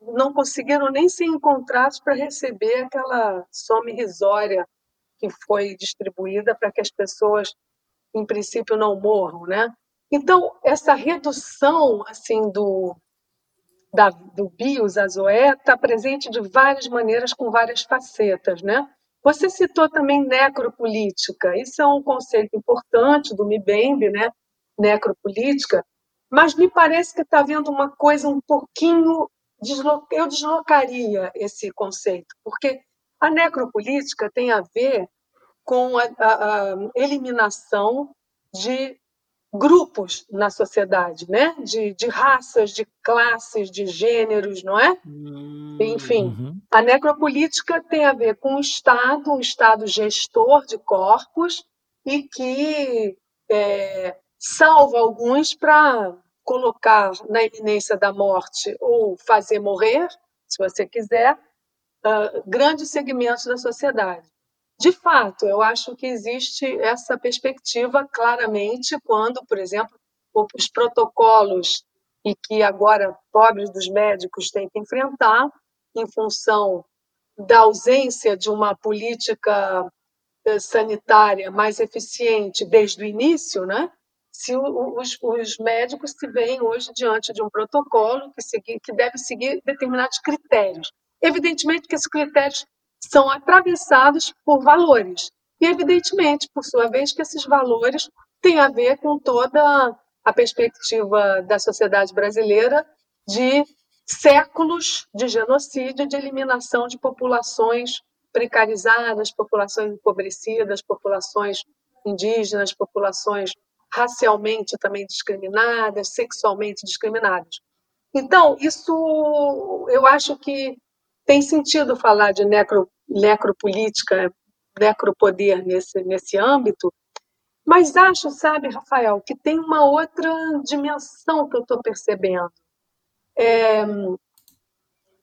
não conseguiram nem ser encontrados para receber aquela soma irrisória que foi distribuída para que as pessoas, em princípio, não morram, né? Então, essa redução assim do, da, do BIOS a Zoé está presente de várias maneiras, com várias facetas. Né? Você citou também necropolítica, isso é um conceito importante do MIBEMB, né? Necropolítica, mas me parece que está havendo uma coisa um pouquinho. Eu deslocaria esse conceito, porque a necropolítica tem a ver com a, a, a eliminação de grupos na sociedade, né? De, de raças, de classes, de gêneros, não é? Hum, Enfim, uhum. a necropolítica tem a ver com o Estado, um Estado gestor de corpos e que é, salva alguns para colocar na iminência da morte ou fazer morrer, se você quiser, uh, grandes segmentos da sociedade. De fato, eu acho que existe essa perspectiva claramente quando, por exemplo, os protocolos e que agora pobres dos médicos têm que enfrentar em função da ausência de uma política eh, sanitária mais eficiente desde o início, né? Se os, os médicos se veem hoje diante de um protocolo que, segui, que deve seguir determinados critérios. Evidentemente que esses critérios são atravessados por valores. E, evidentemente, por sua vez, que esses valores têm a ver com toda a perspectiva da sociedade brasileira de séculos de genocídio, de eliminação de populações precarizadas, populações empobrecidas, populações indígenas, populações racialmente também discriminadas, sexualmente discriminadas. Então, isso eu acho que tem sentido falar de necro, necropolítica, necropoder nesse, nesse âmbito, mas acho, sabe, Rafael, que tem uma outra dimensão que eu estou percebendo. É,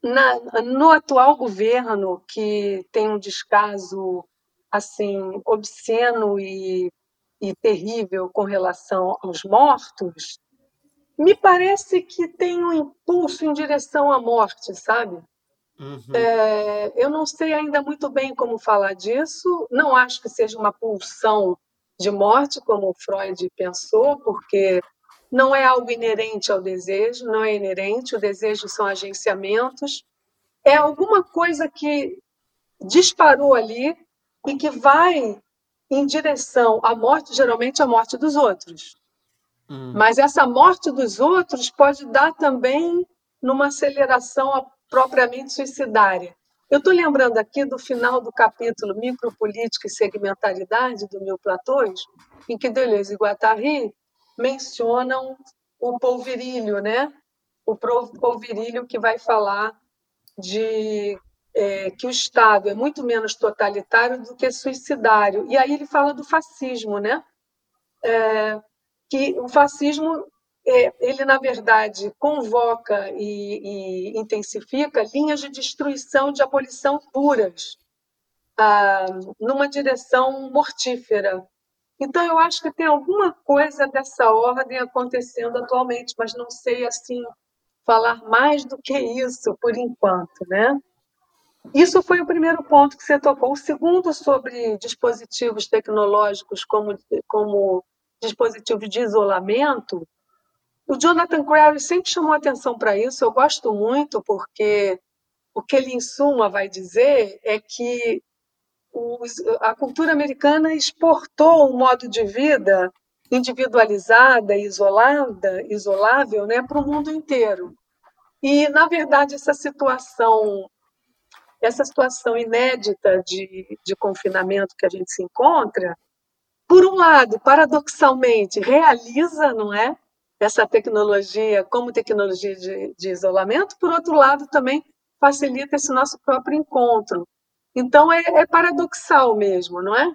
na, no atual governo, que tem um descaso assim obsceno e, e terrível com relação aos mortos, me parece que tem um impulso em direção à morte, sabe? Uhum. É, eu não sei ainda muito bem como falar disso, não acho que seja uma pulsão de morte, como Freud pensou, porque não é algo inerente ao desejo, não é inerente, o desejo são agenciamentos, é alguma coisa que disparou ali e que vai em direção à morte, geralmente a morte dos outros. Uhum. Mas essa morte dos outros pode dar também numa aceleração propriamente suicidária. Eu estou lembrando aqui do final do capítulo Micropolítica e Segmentaridade do Mil Platões, em que Deleuze e Guattari mencionam o polvirílio, né? O polvirílio que vai falar de é, que o Estado é muito menos totalitário do que suicidário. E aí ele fala do fascismo, né? É, que o fascismo é, ele, na verdade, convoca e, e, intensifica linhas de destruição, de abolição puras, ah, numa direção mortífera. Então, eu acho que tem alguma coisa dessa ordem acontecendo atualmente, mas não sei assim falar mais do que isso por enquanto, né? Isso foi o primeiro ponto que você tocou. O segundo, sobre dispositivos tecnológicos como, como dispositivos de isolamento, o Jonathan Crary sempre chamou atenção para isso. Eu gosto muito, porque o que ele, em suma, vai dizer é que a cultura americana exportou um modo de vida individualizada, isolada, isolável, né, para o mundo inteiro. E, na verdade, essa situação essa situação inédita de, de confinamento que a gente se encontra, por um lado, paradoxalmente, realiza, não é? Essa tecnologia como tecnologia de, de isolamento, por outro lado, também facilita esse nosso próprio encontro. Então, é, é paradoxal mesmo, não é?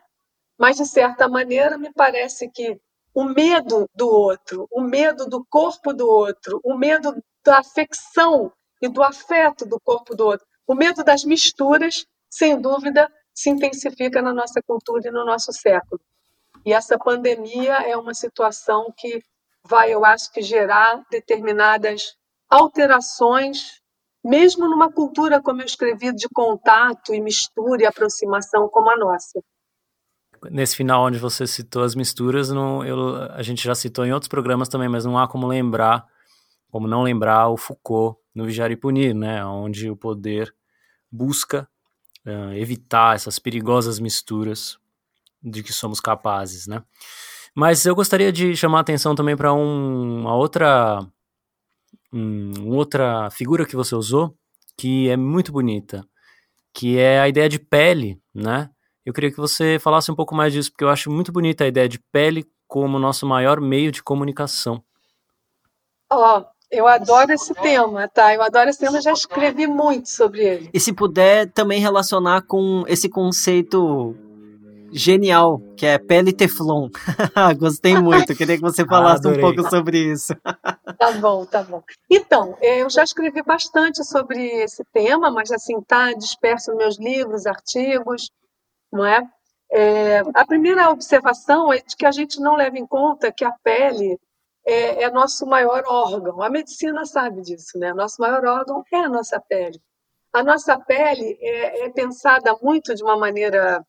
Mas, de certa maneira, me parece que o medo do outro, o medo do corpo do outro, o medo da afecção e do afeto do corpo do outro, o medo das misturas, sem dúvida, se intensifica na nossa cultura e no nosso século. E essa pandemia é uma situação que vai, eu acho que, gerar determinadas alterações, mesmo numa cultura, como eu escrevi, de contato e mistura e aproximação como a nossa. Nesse final onde você citou as misturas, não, eu, a gente já citou em outros programas também, mas não há como lembrar, como não lembrar o Foucault no Vigiar e Punir, né, onde o poder busca uh, evitar essas perigosas misturas de que somos capazes, né? Mas eu gostaria de chamar a atenção também para um, uma outra, um, outra figura que você usou, que é muito bonita, que é a ideia de pele, né? Eu queria que você falasse um pouco mais disso, porque eu acho muito bonita a ideia de pele como nosso maior meio de comunicação. Ó, oh, eu adoro esse tema, tá? Eu adoro esse tema, já escrevi muito sobre ele. E se puder também relacionar com esse conceito genial, que é pele teflon. Gostei muito, queria que você falasse ah, um pouco sobre isso. tá bom, tá bom. Então, eu já escrevi bastante sobre esse tema, mas assim, tá disperso nos meus livros, artigos, não é? é? A primeira observação é de que a gente não leva em conta que a pele é, é nosso maior órgão. A medicina sabe disso, né? Nosso maior órgão é a nossa pele. A nossa pele é, é pensada muito de uma maneira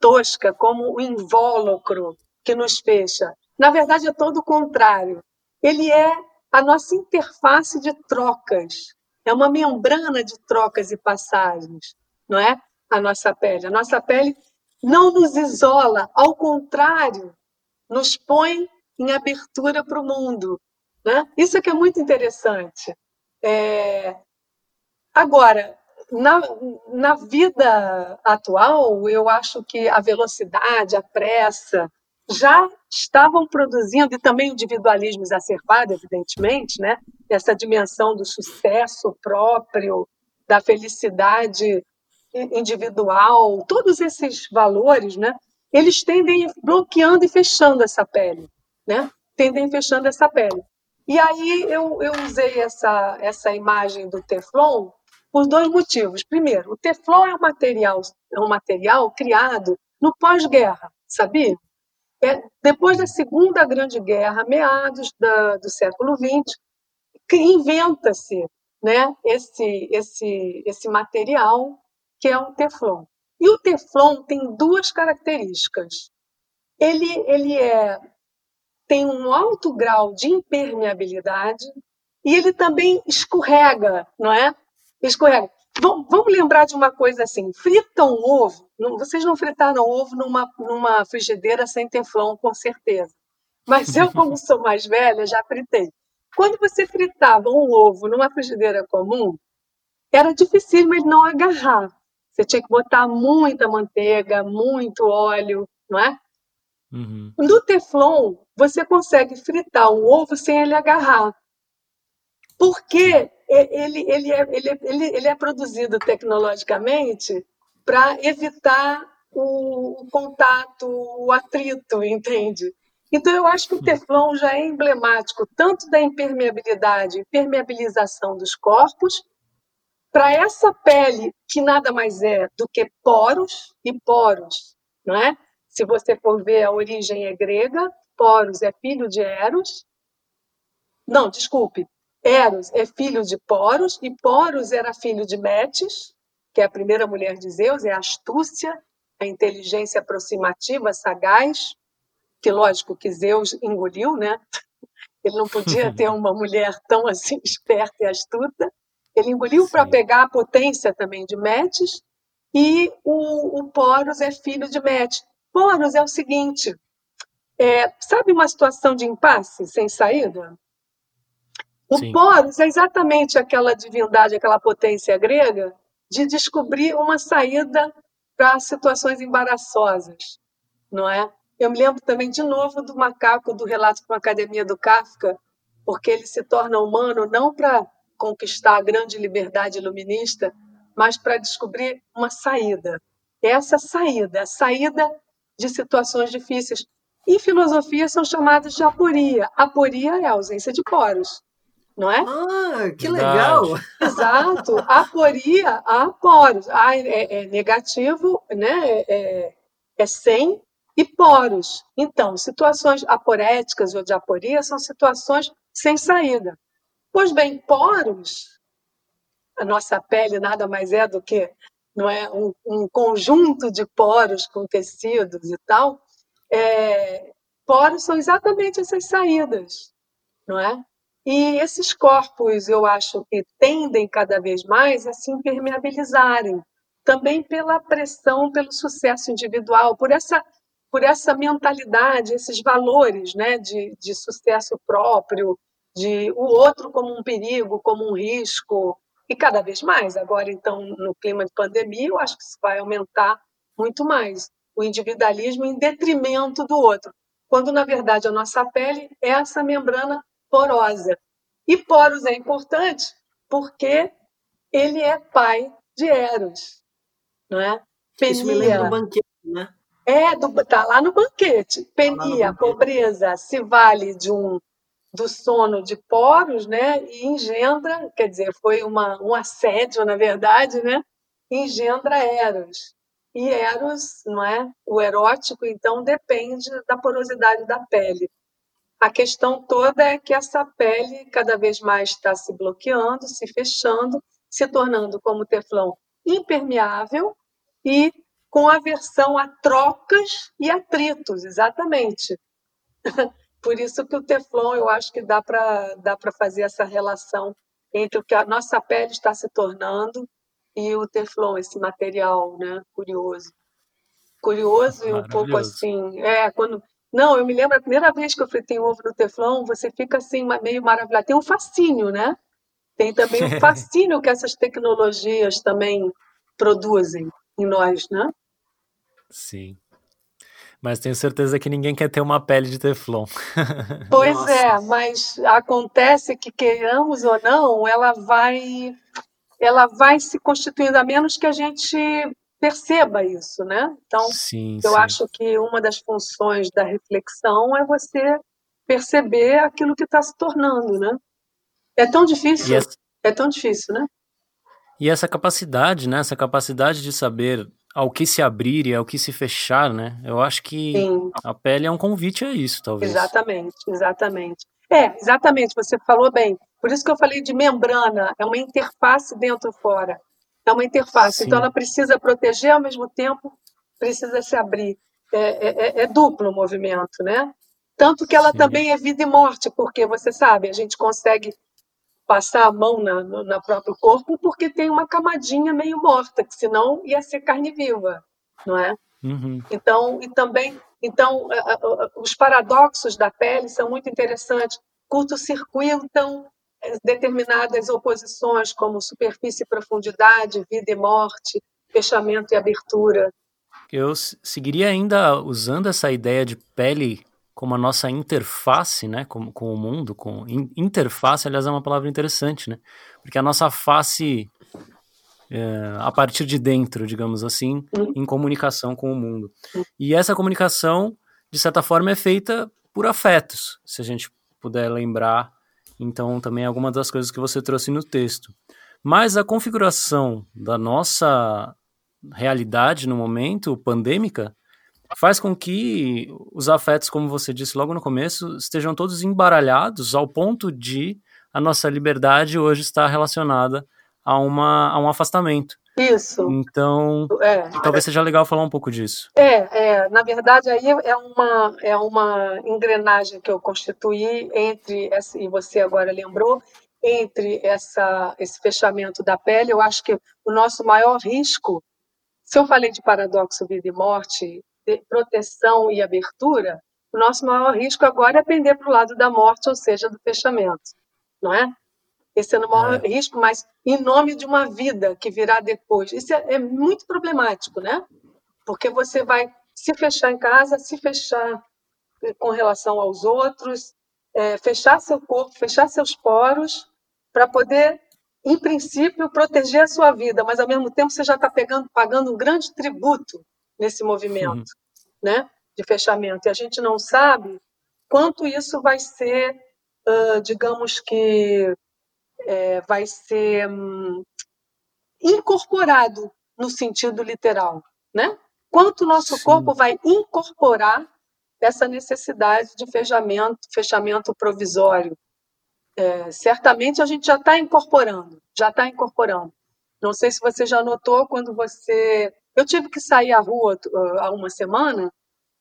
tosca como o invólucro que nos fecha. Na verdade, é todo o contrário. Ele é a nossa interface de trocas. É uma membrana de trocas e passagens, não é? A nossa pele. A nossa pele não nos isola, ao contrário, nos põe em abertura para o mundo. Né? Isso é que é muito interessante. É... Agora, na, na vida atual, eu acho que a velocidade, a pressa, já estavam produzindo, e também o individualismo exacerbado, evidentemente, né? essa dimensão do sucesso próprio, da felicidade individual, todos esses valores, né? eles tendem bloqueando e fechando essa pele né? Tendem fechando essa pele. E aí eu, eu usei essa, essa imagem do Teflon por dois motivos. Primeiro, o Teflon é um material, é um material criado no pós-guerra, sabia? É, depois da Segunda Grande Guerra, meados da, do século XX, inventa-se né, esse, esse, esse material que é o Teflon. E o Teflon tem duas características. Ele, ele é tem um alto grau de impermeabilidade e ele também escorrega, não é? Escorrega. Vamos lembrar de uma coisa assim: fritam ovo. Vocês não fritaram ovo numa, numa frigideira sem teflon, com certeza. Mas eu, como sou mais velha, já fritei. Quando você fritava um ovo numa frigideira comum, era difícil ele não agarrar. Você tinha que botar muita manteiga, muito óleo, não é? Uhum. No Teflon, você consegue fritar um ovo sem ele agarrar. Porque ele, ele, é, ele, ele, ele é produzido tecnologicamente para evitar o, o, contato, o atrito, entende? Então, eu acho que o Teflon já é emblemático tanto da impermeabilidade, impermeabilização dos corpos, para essa pele que nada mais é do que poros e poros, não é? Se você for ver, a origem é grega, Poros é filho de Eros. Não, desculpe. Eros é filho de Poros e Poros era filho de Metis, que é a primeira mulher de Zeus, é a astúcia, a inteligência aproximativa, sagaz, que lógico que Zeus engoliu, né? Ele não podia ter uma mulher tão assim esperta e astuta. Ele engoliu para pegar a potência também de Metis e o, o Poros é filho de Metis. Poros é o seguinte, é, sabe uma situação de impasse sem saída? O Sim. Poros é exatamente aquela divindade, aquela potência grega de descobrir uma saída para situações embaraçosas, não é? Eu me lembro também de novo do macaco do relato com a academia do Kafka, porque ele se torna humano não para conquistar a grande liberdade iluminista, mas para descobrir uma saída. Essa saída, a saída de situações difíceis. E filosofia são chamadas de aporia. Aporia é a ausência de poros, não é? Ah, que legal! Exato. Aporia, há poros. Ah, é, é, negativo, né? É, é sem e poros. Então, situações aporéticas ou de aporia são situações sem saída. Pois bem, poros, a nossa pele nada mais é do que não é um, um conjunto de poros com tecidos e tal. É, poros são exatamente essas saídas, não é? E esses corpos, eu acho que tendem cada vez mais a se impermeabilizarem, também pela pressão pelo sucesso individual, por essa por essa mentalidade, esses valores, né, de, de sucesso próprio, de o outro como um perigo, como um risco, e cada vez mais. Agora, então, no clima de pandemia, eu acho que isso vai aumentar muito mais o individualismo em detrimento do outro, quando na verdade a nossa pele é essa membrana porosa. E poros é importante porque ele é pai de Eros, não é? Penia. Isso me lembra do banquete, né? É, do, tá lá no banquete. Penia, tá pobreza, se vale de um do sono de poros, né? E engendra, quer dizer, foi uma, um assédio, na verdade, né? Engendra Eros. E Eros, não é? O erótico, então, depende da porosidade da pele. A questão toda é que essa pele cada vez mais está se bloqueando, se fechando, se tornando, como o teflão, impermeável e com aversão a trocas e atritos, exatamente. Por isso que o Teflon, eu acho que dá para dá fazer essa relação entre o que a nossa pele está se tornando e o Teflon, esse material, né? Curioso. Curioso e um pouco assim. É, quando. Não, eu me lembro a primeira vez que eu fritei ovo no Teflon, você fica assim, meio maravilhado. Tem um fascínio, né? Tem também o fascínio que essas tecnologias também produzem em nós, né? Sim. Mas tenho certeza que ninguém quer ter uma pele de Teflon. Pois Nossa. é, mas acontece que queiramos ou não, ela vai ela vai se constituindo a menos que a gente perceba isso, né? Então, sim, eu sim. acho que uma das funções da reflexão é você perceber aquilo que está se tornando, né? É tão difícil, essa... é tão difícil, né? E essa capacidade, né? Essa capacidade de saber ao que se abrir e ao que se fechar, né? Eu acho que Sim. a pele é um convite a isso, talvez. Exatamente, exatamente. É, exatamente, você falou bem. Por isso que eu falei de membrana, é uma interface dentro e fora. É uma interface, Sim. então ela precisa proteger ao mesmo tempo, precisa se abrir. É, é, é, é duplo o movimento, né? Tanto que ela Sim. também é vida e morte, porque você sabe, a gente consegue passar a mão na, no na próprio corpo porque tem uma camadinha meio morta, que senão ia ser carne viva, não é? Uhum. Então, e também, então, os paradoxos da pele são muito interessantes. Curto-circuitam eh, determinadas oposições, como superfície e profundidade, vida e morte, fechamento e abertura. Eu seguiria ainda usando essa ideia de pele como a nossa interface, né, com, com o mundo, com interface, aliás, é uma palavra interessante, né, porque a nossa face é, a partir de dentro, digamos assim, em comunicação com o mundo. E essa comunicação, de certa forma, é feita por afetos, se a gente puder lembrar, então, também algumas das coisas que você trouxe no texto. Mas a configuração da nossa realidade no momento pandêmica faz com que os afetos, como você disse logo no começo, estejam todos embaralhados ao ponto de a nossa liberdade hoje estar relacionada a, uma, a um afastamento. Isso. Então, é. talvez seja legal falar um pouco disso. É, é, na verdade, aí é uma, é uma engrenagem que eu constituí entre, essa, e você agora lembrou, entre essa, esse fechamento da pele. Eu acho que o nosso maior risco, se eu falei de paradoxo vida e morte, proteção e abertura, o nosso maior risco agora é pender para o lado da morte, ou seja, do fechamento, não é? Esse é o maior é. risco, mas em nome de uma vida que virá depois. Isso é, é muito problemático, né? Porque você vai se fechar em casa, se fechar com relação aos outros, é, fechar seu corpo, fechar seus poros, para poder, em princípio, proteger a sua vida, mas ao mesmo tempo você já está pagando um grande tributo nesse movimento, uhum. né, de fechamento. E a gente não sabe quanto isso vai ser, uh, digamos que é, vai ser hum, incorporado no sentido literal, né? Quanto o nosso Sim. corpo vai incorporar essa necessidade de fechamento, fechamento provisório. É, certamente a gente já está incorporando, já está incorporando. Não sei se você já notou quando você. Eu tive que sair à rua uh, há uma semana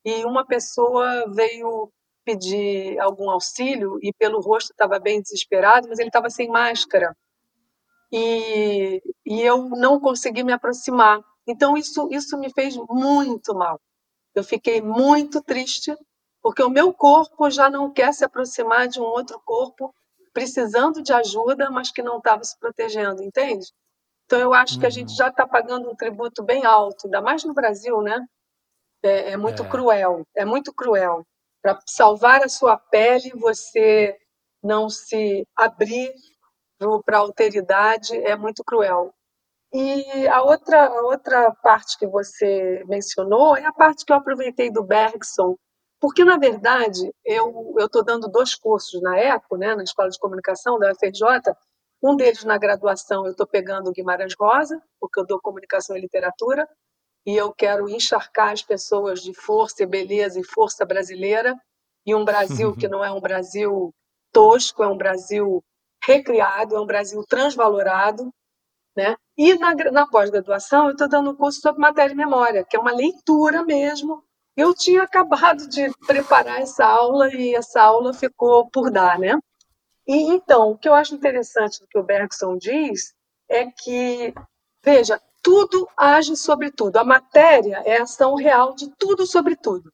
e uma pessoa veio pedir algum auxílio e pelo rosto estava bem desesperado, mas ele estava sem máscara. E, e eu não consegui me aproximar. Então isso isso me fez muito mal. Eu fiquei muito triste porque o meu corpo já não quer se aproximar de um outro corpo precisando de ajuda, mas que não estava se protegendo, entende? Então eu acho que a gente uhum. já está pagando um tributo bem alto, ainda mais no Brasil, né? É, é muito é. cruel, é muito cruel para salvar a sua pele, você não se abrir para a alteridade é muito cruel. E a outra, a outra parte que você mencionou é a parte que eu aproveitei do Bergson, porque, na verdade, eu estou dando dois cursos na ECO, né, na Escola de Comunicação da UFRJ. Um deles na graduação eu estou pegando o Guimarães Rosa, porque eu dou comunicação e literatura, e eu quero encharcar as pessoas de força e beleza e força brasileira e um Brasil que não é um Brasil tosco, é um Brasil recriado, é um Brasil transvalorado, né? E na, na pós-graduação eu estou dando um curso sobre matéria e memória, que é uma leitura mesmo. Eu tinha acabado de preparar essa aula e essa aula ficou por dar, né? E então, o que eu acho interessante do que o Bergson diz é que, veja, tudo age sobre tudo. A matéria é a ação real de tudo sobre tudo.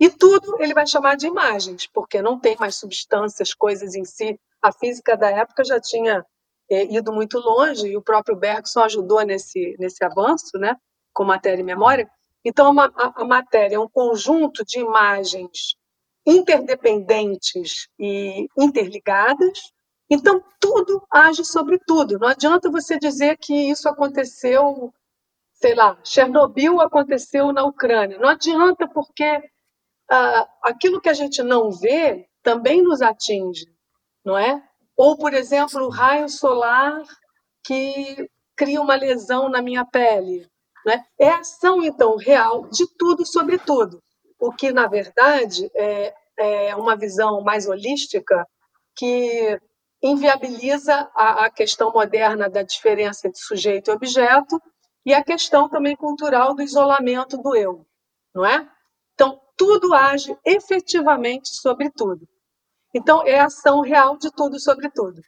E tudo ele vai chamar de imagens, porque não tem mais substâncias, coisas em si. A física da época já tinha é, ido muito longe e o próprio Bergson ajudou nesse, nesse avanço, né, com matéria e memória. Então, a, a, a matéria é um conjunto de imagens interdependentes e interligadas, então, tudo age sobre tudo. Não adianta você dizer que isso aconteceu, sei lá, Chernobyl aconteceu na Ucrânia. Não adianta, porque ah, aquilo que a gente não vê também nos atinge, não é? Ou, por exemplo, o raio solar que cria uma lesão na minha pele. Né? É ação, então, real de tudo sobre tudo. O que, na verdade, é, é uma visão mais holística que inviabiliza a, a questão moderna da diferença de sujeito e objeto e a questão também cultural do isolamento do eu, não é? Então, tudo age efetivamente sobre tudo. Então, é a ação real de tudo sobre tudo.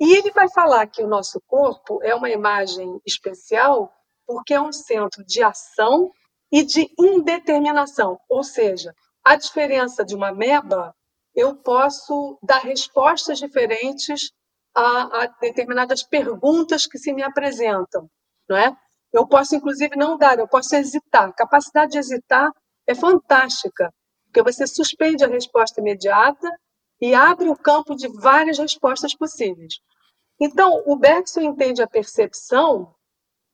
E ele vai falar que o nosso corpo é uma imagem especial porque é um centro de ação e de indeterminação. Ou seja, a diferença de uma meba eu posso dar respostas diferentes a, a, determinadas perguntas que se me apresentam, não é? Eu posso, inclusive, não dar, eu posso hesitar. A capacidade de hesitar é fantástica, porque você suspende a resposta imediata e abre o campo de várias respostas possíveis. Então, o Bergson entende a percepção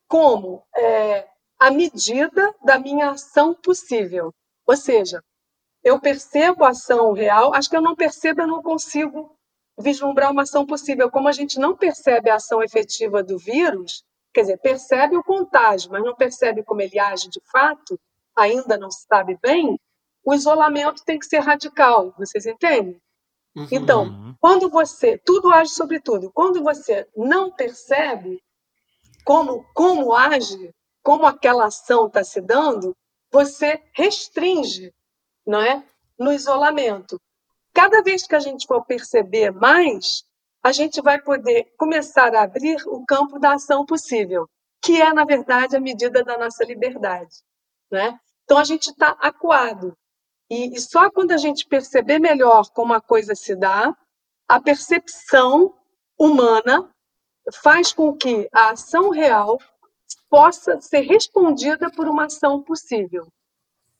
como é, a medida da minha ação possível. Ou seja, eu percebo a ação real, acho que eu não percebo, eu não consigo vislumbrar uma ação possível. Como a gente não percebe a ação efetiva do vírus, quer dizer, percebe o contágio, mas não percebe como ele age de fato, ainda não se sabe bem, o isolamento tem que ser radical, vocês entendem? Uhum. Então, quando você, tudo age sobre tudo, quando você não percebe como, como age, como aquela ação está se dando, você restringe, não é? No isolamento. Cada vez que a gente for perceber mais, a gente vai poder começar a abrir o campo da ação possível, que é, na verdade, a medida da nossa liberdade. Né? Então, a gente está acuado. E, e só quando a gente perceber melhor como a coisa se dá, a percepção humana faz com que a ação real possa ser respondida por uma ação possível.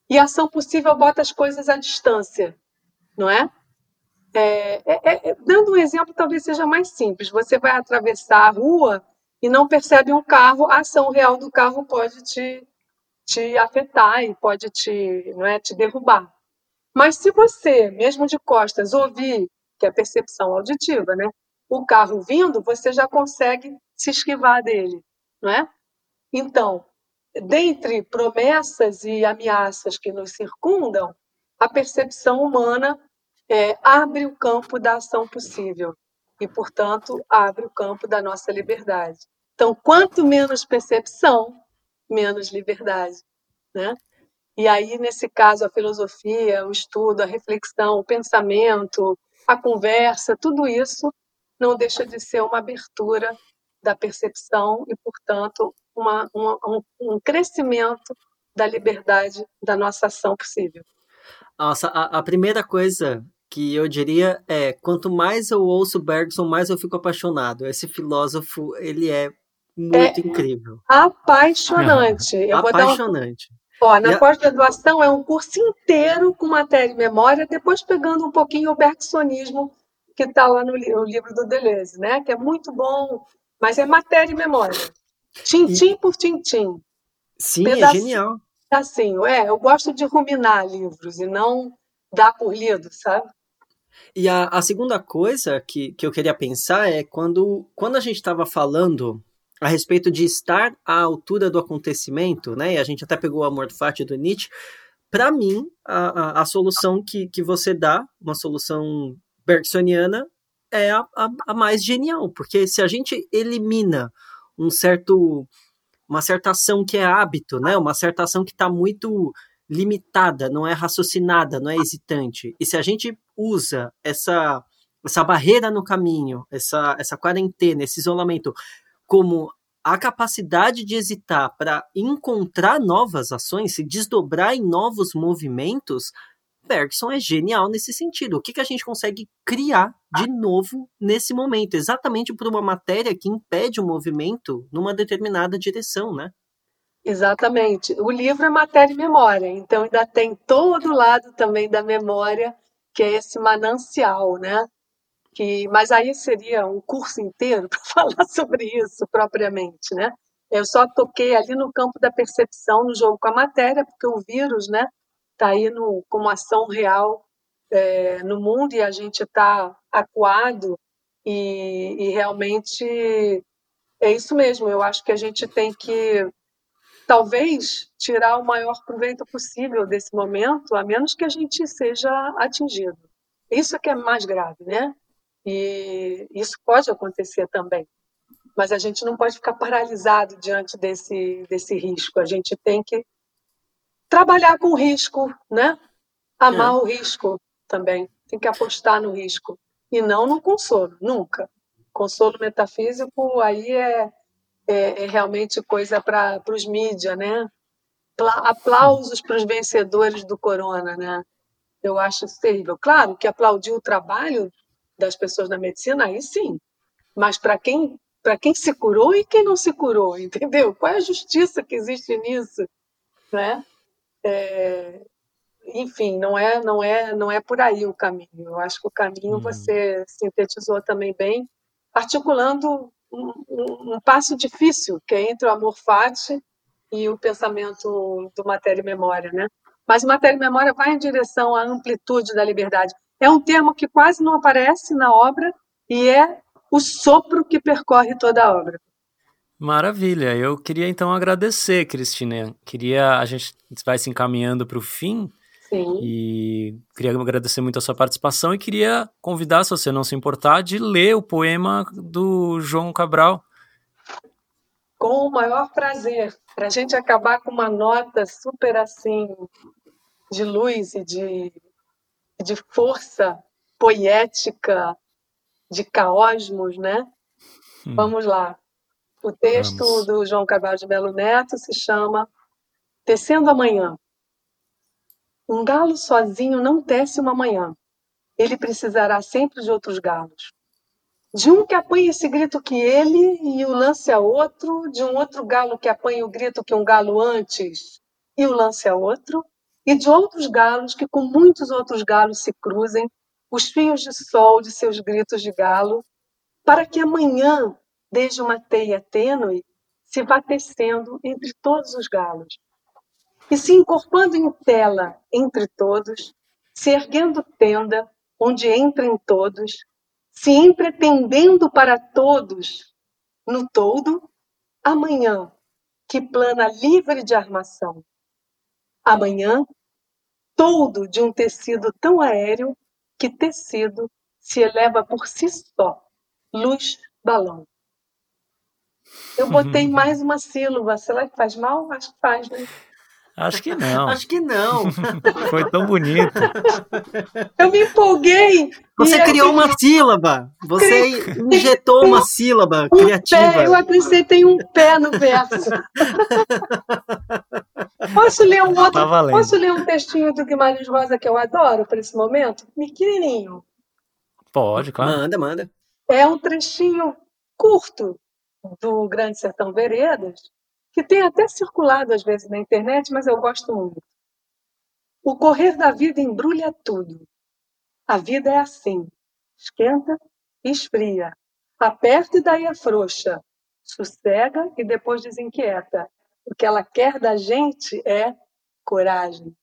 E a ação possível bota as coisas à distância, não é? É, é, é, dando um exemplo, talvez seja mais simples. Você vai atravessar a rua e não percebe um carro, a ação real do carro pode te, te afetar e pode te, não é, te derrubar. Mas se você, mesmo de costas, ouvir, que é a percepção auditiva, né, o carro vindo, você já consegue se esquivar dele, não é? Então, dentre promessas e ameaças que nos circundam, a percepção humana é, abre o campo da ação possível e, portanto, abre o campo da nossa liberdade. Então, quanto menos percepção, menos liberdade, né? E aí, nesse caso, a filosofia, o estudo, a reflexão, o pensamento, a conversa, tudo isso não deixa de ser uma abertura da percepção e, portanto, uma, uma, um, crescimento da liberdade da nossa ação possível. Nossa, a, a, primeira coisa que eu diria é quanto mais eu ouço Bergson, mais eu fico apaixonado. Esse filósofo, ele é muito é incrível. Apaixonante. Eu apaixonante. Um... Ó, na pós-graduação é um curso inteiro com matéria e memória, depois pegando um pouquinho o bergsonismo que está lá no, no, livro do Deleuze, né? Que é muito bom, mas é matéria e memória. Tintim por tintim. Sim, é Pedacinho, é genial. Assim, é, eu gosto de ruminar livros e não dar por lido, sabe? E a, a segunda coisa que, que eu queria pensar é quando, quando a gente estava falando a respeito de estar à altura do acontecimento, né? E a gente até pegou o amor fati do Nietzsche. Para mim, a, a, a, solução que, que você dá, uma solução bergsoniana, é a, a, a mais genial, porque se a gente elimina um certo uma certa ação que é hábito, né? Uma certa ação que está muito limitada, não é raciocinada, não é hesitante. E se a gente usa essa, essa barreira no caminho, essa, essa quarentena, esse isolamento, como a capacidade de hesitar para encontrar novas ações, se desdobrar em novos movimentos, Bergson é genial nesse sentido. O que, que a gente consegue criar de novo nesse momento? Exatamente por uma matéria que impede o movimento numa determinada direção, né? Exatamente. O livro é matéria e memória, então ainda tem todo o lado também da memória, que é esse manancial, né? Que, mas aí seria um curso inteiro para falar sobre isso propriamente, né? Eu só toquei ali no campo da percepção no jogo com a matéria, porque o vírus, né, está aí no, como ação real é, no mundo e a gente está acuado e, e realmente é isso mesmo. Eu acho que a gente tem que talvez tirar o maior proveito possível desse momento, a menos que a gente seja atingido. Isso é que é mais grave, né? E isso pode acontecer também. Mas a gente não pode ficar paralisado diante desse, desse risco. A gente tem que trabalhar com risco, né? Amar é. o risco também. Tem que apostar no risco. E não no consolo, nunca. Consolo metafísico aí é é, é realmente coisa para os mídias, né? Aplausos para os vencedores do corona, né? Eu acho isso terrível. Claro que aplaudir o trabalho das pessoas da medicina, aí sim. Mas para quem para quem se curou e quem não se curou, entendeu? Qual é a justiça que existe nisso, né? É, enfim, não é não é não é por aí o caminho. Eu acho que o caminho uhum. você sintetizou também bem, articulando um, um, passo difícil, que é entre o amor fati e o pensamento do matéria e memória, né? Mas matéria e memória vai em direção à amplitude da liberdade. É um termo que quase não aparece na obra e é o sopro que percorre toda a obra. Maravilha. Eu queria então agradecer, Cristina. Queria a gente vai se encaminhando para o fim. Sim. E queria agradecer muito a sua participação e queria convidar, se você não se importar, de ler o poema do João Cabral. Com o maior prazer. Para a gente acabar com uma nota super assim de luz e de, de força poética, de caosmos, né? Hum. Vamos lá. O texto Vamos. do João Cabral de Belo Neto se chama Tecendo Amanhã. Um galo sozinho não tece uma manhã. Ele precisará sempre de outros galos. De um que apanhe esse grito que ele e o lance a outro, de um outro galo que apanhe o grito que um galo antes e o lance a outro, e de outros galos que com muitos outros galos se cruzem os fios de sol de seus gritos de galo, para que amanhã desde uma teia tênue, se vá tecendo entre todos os galos. E se encorpando em tela entre todos, se erguendo tenda onde entrem todos, se entretendendo para todos no todo, amanhã, que plana livre de armação. Amanhã, todo de um tecido tão aéreo que tecido se eleva por si só, luz balão. Eu botei mais uma sílaba. Será que faz mal? Acho que faz, né? Acho que não. Acho que não. Foi tão bonito. Eu me empolguei. Você criou uma sílaba. Você Cri... injetou uma sílaba um criativa. Pé. Eu acrescentei um pé no verso. Posso ler um outro? Tá posso ler um textinho do Guimarães Rosa que eu adoro para esse momento? Pequenininho. Pode, claro. Manda, manda. É um trechinho curto do Grande Sertão Veredas, que tem até circulado às vezes na internet, mas eu gosto muito. O correr da vida embrulha tudo. A vida é assim: esquenta e esfria, aperta e daí afrouxa, sossega e depois desinquieta. O que ela quer da gente é coragem.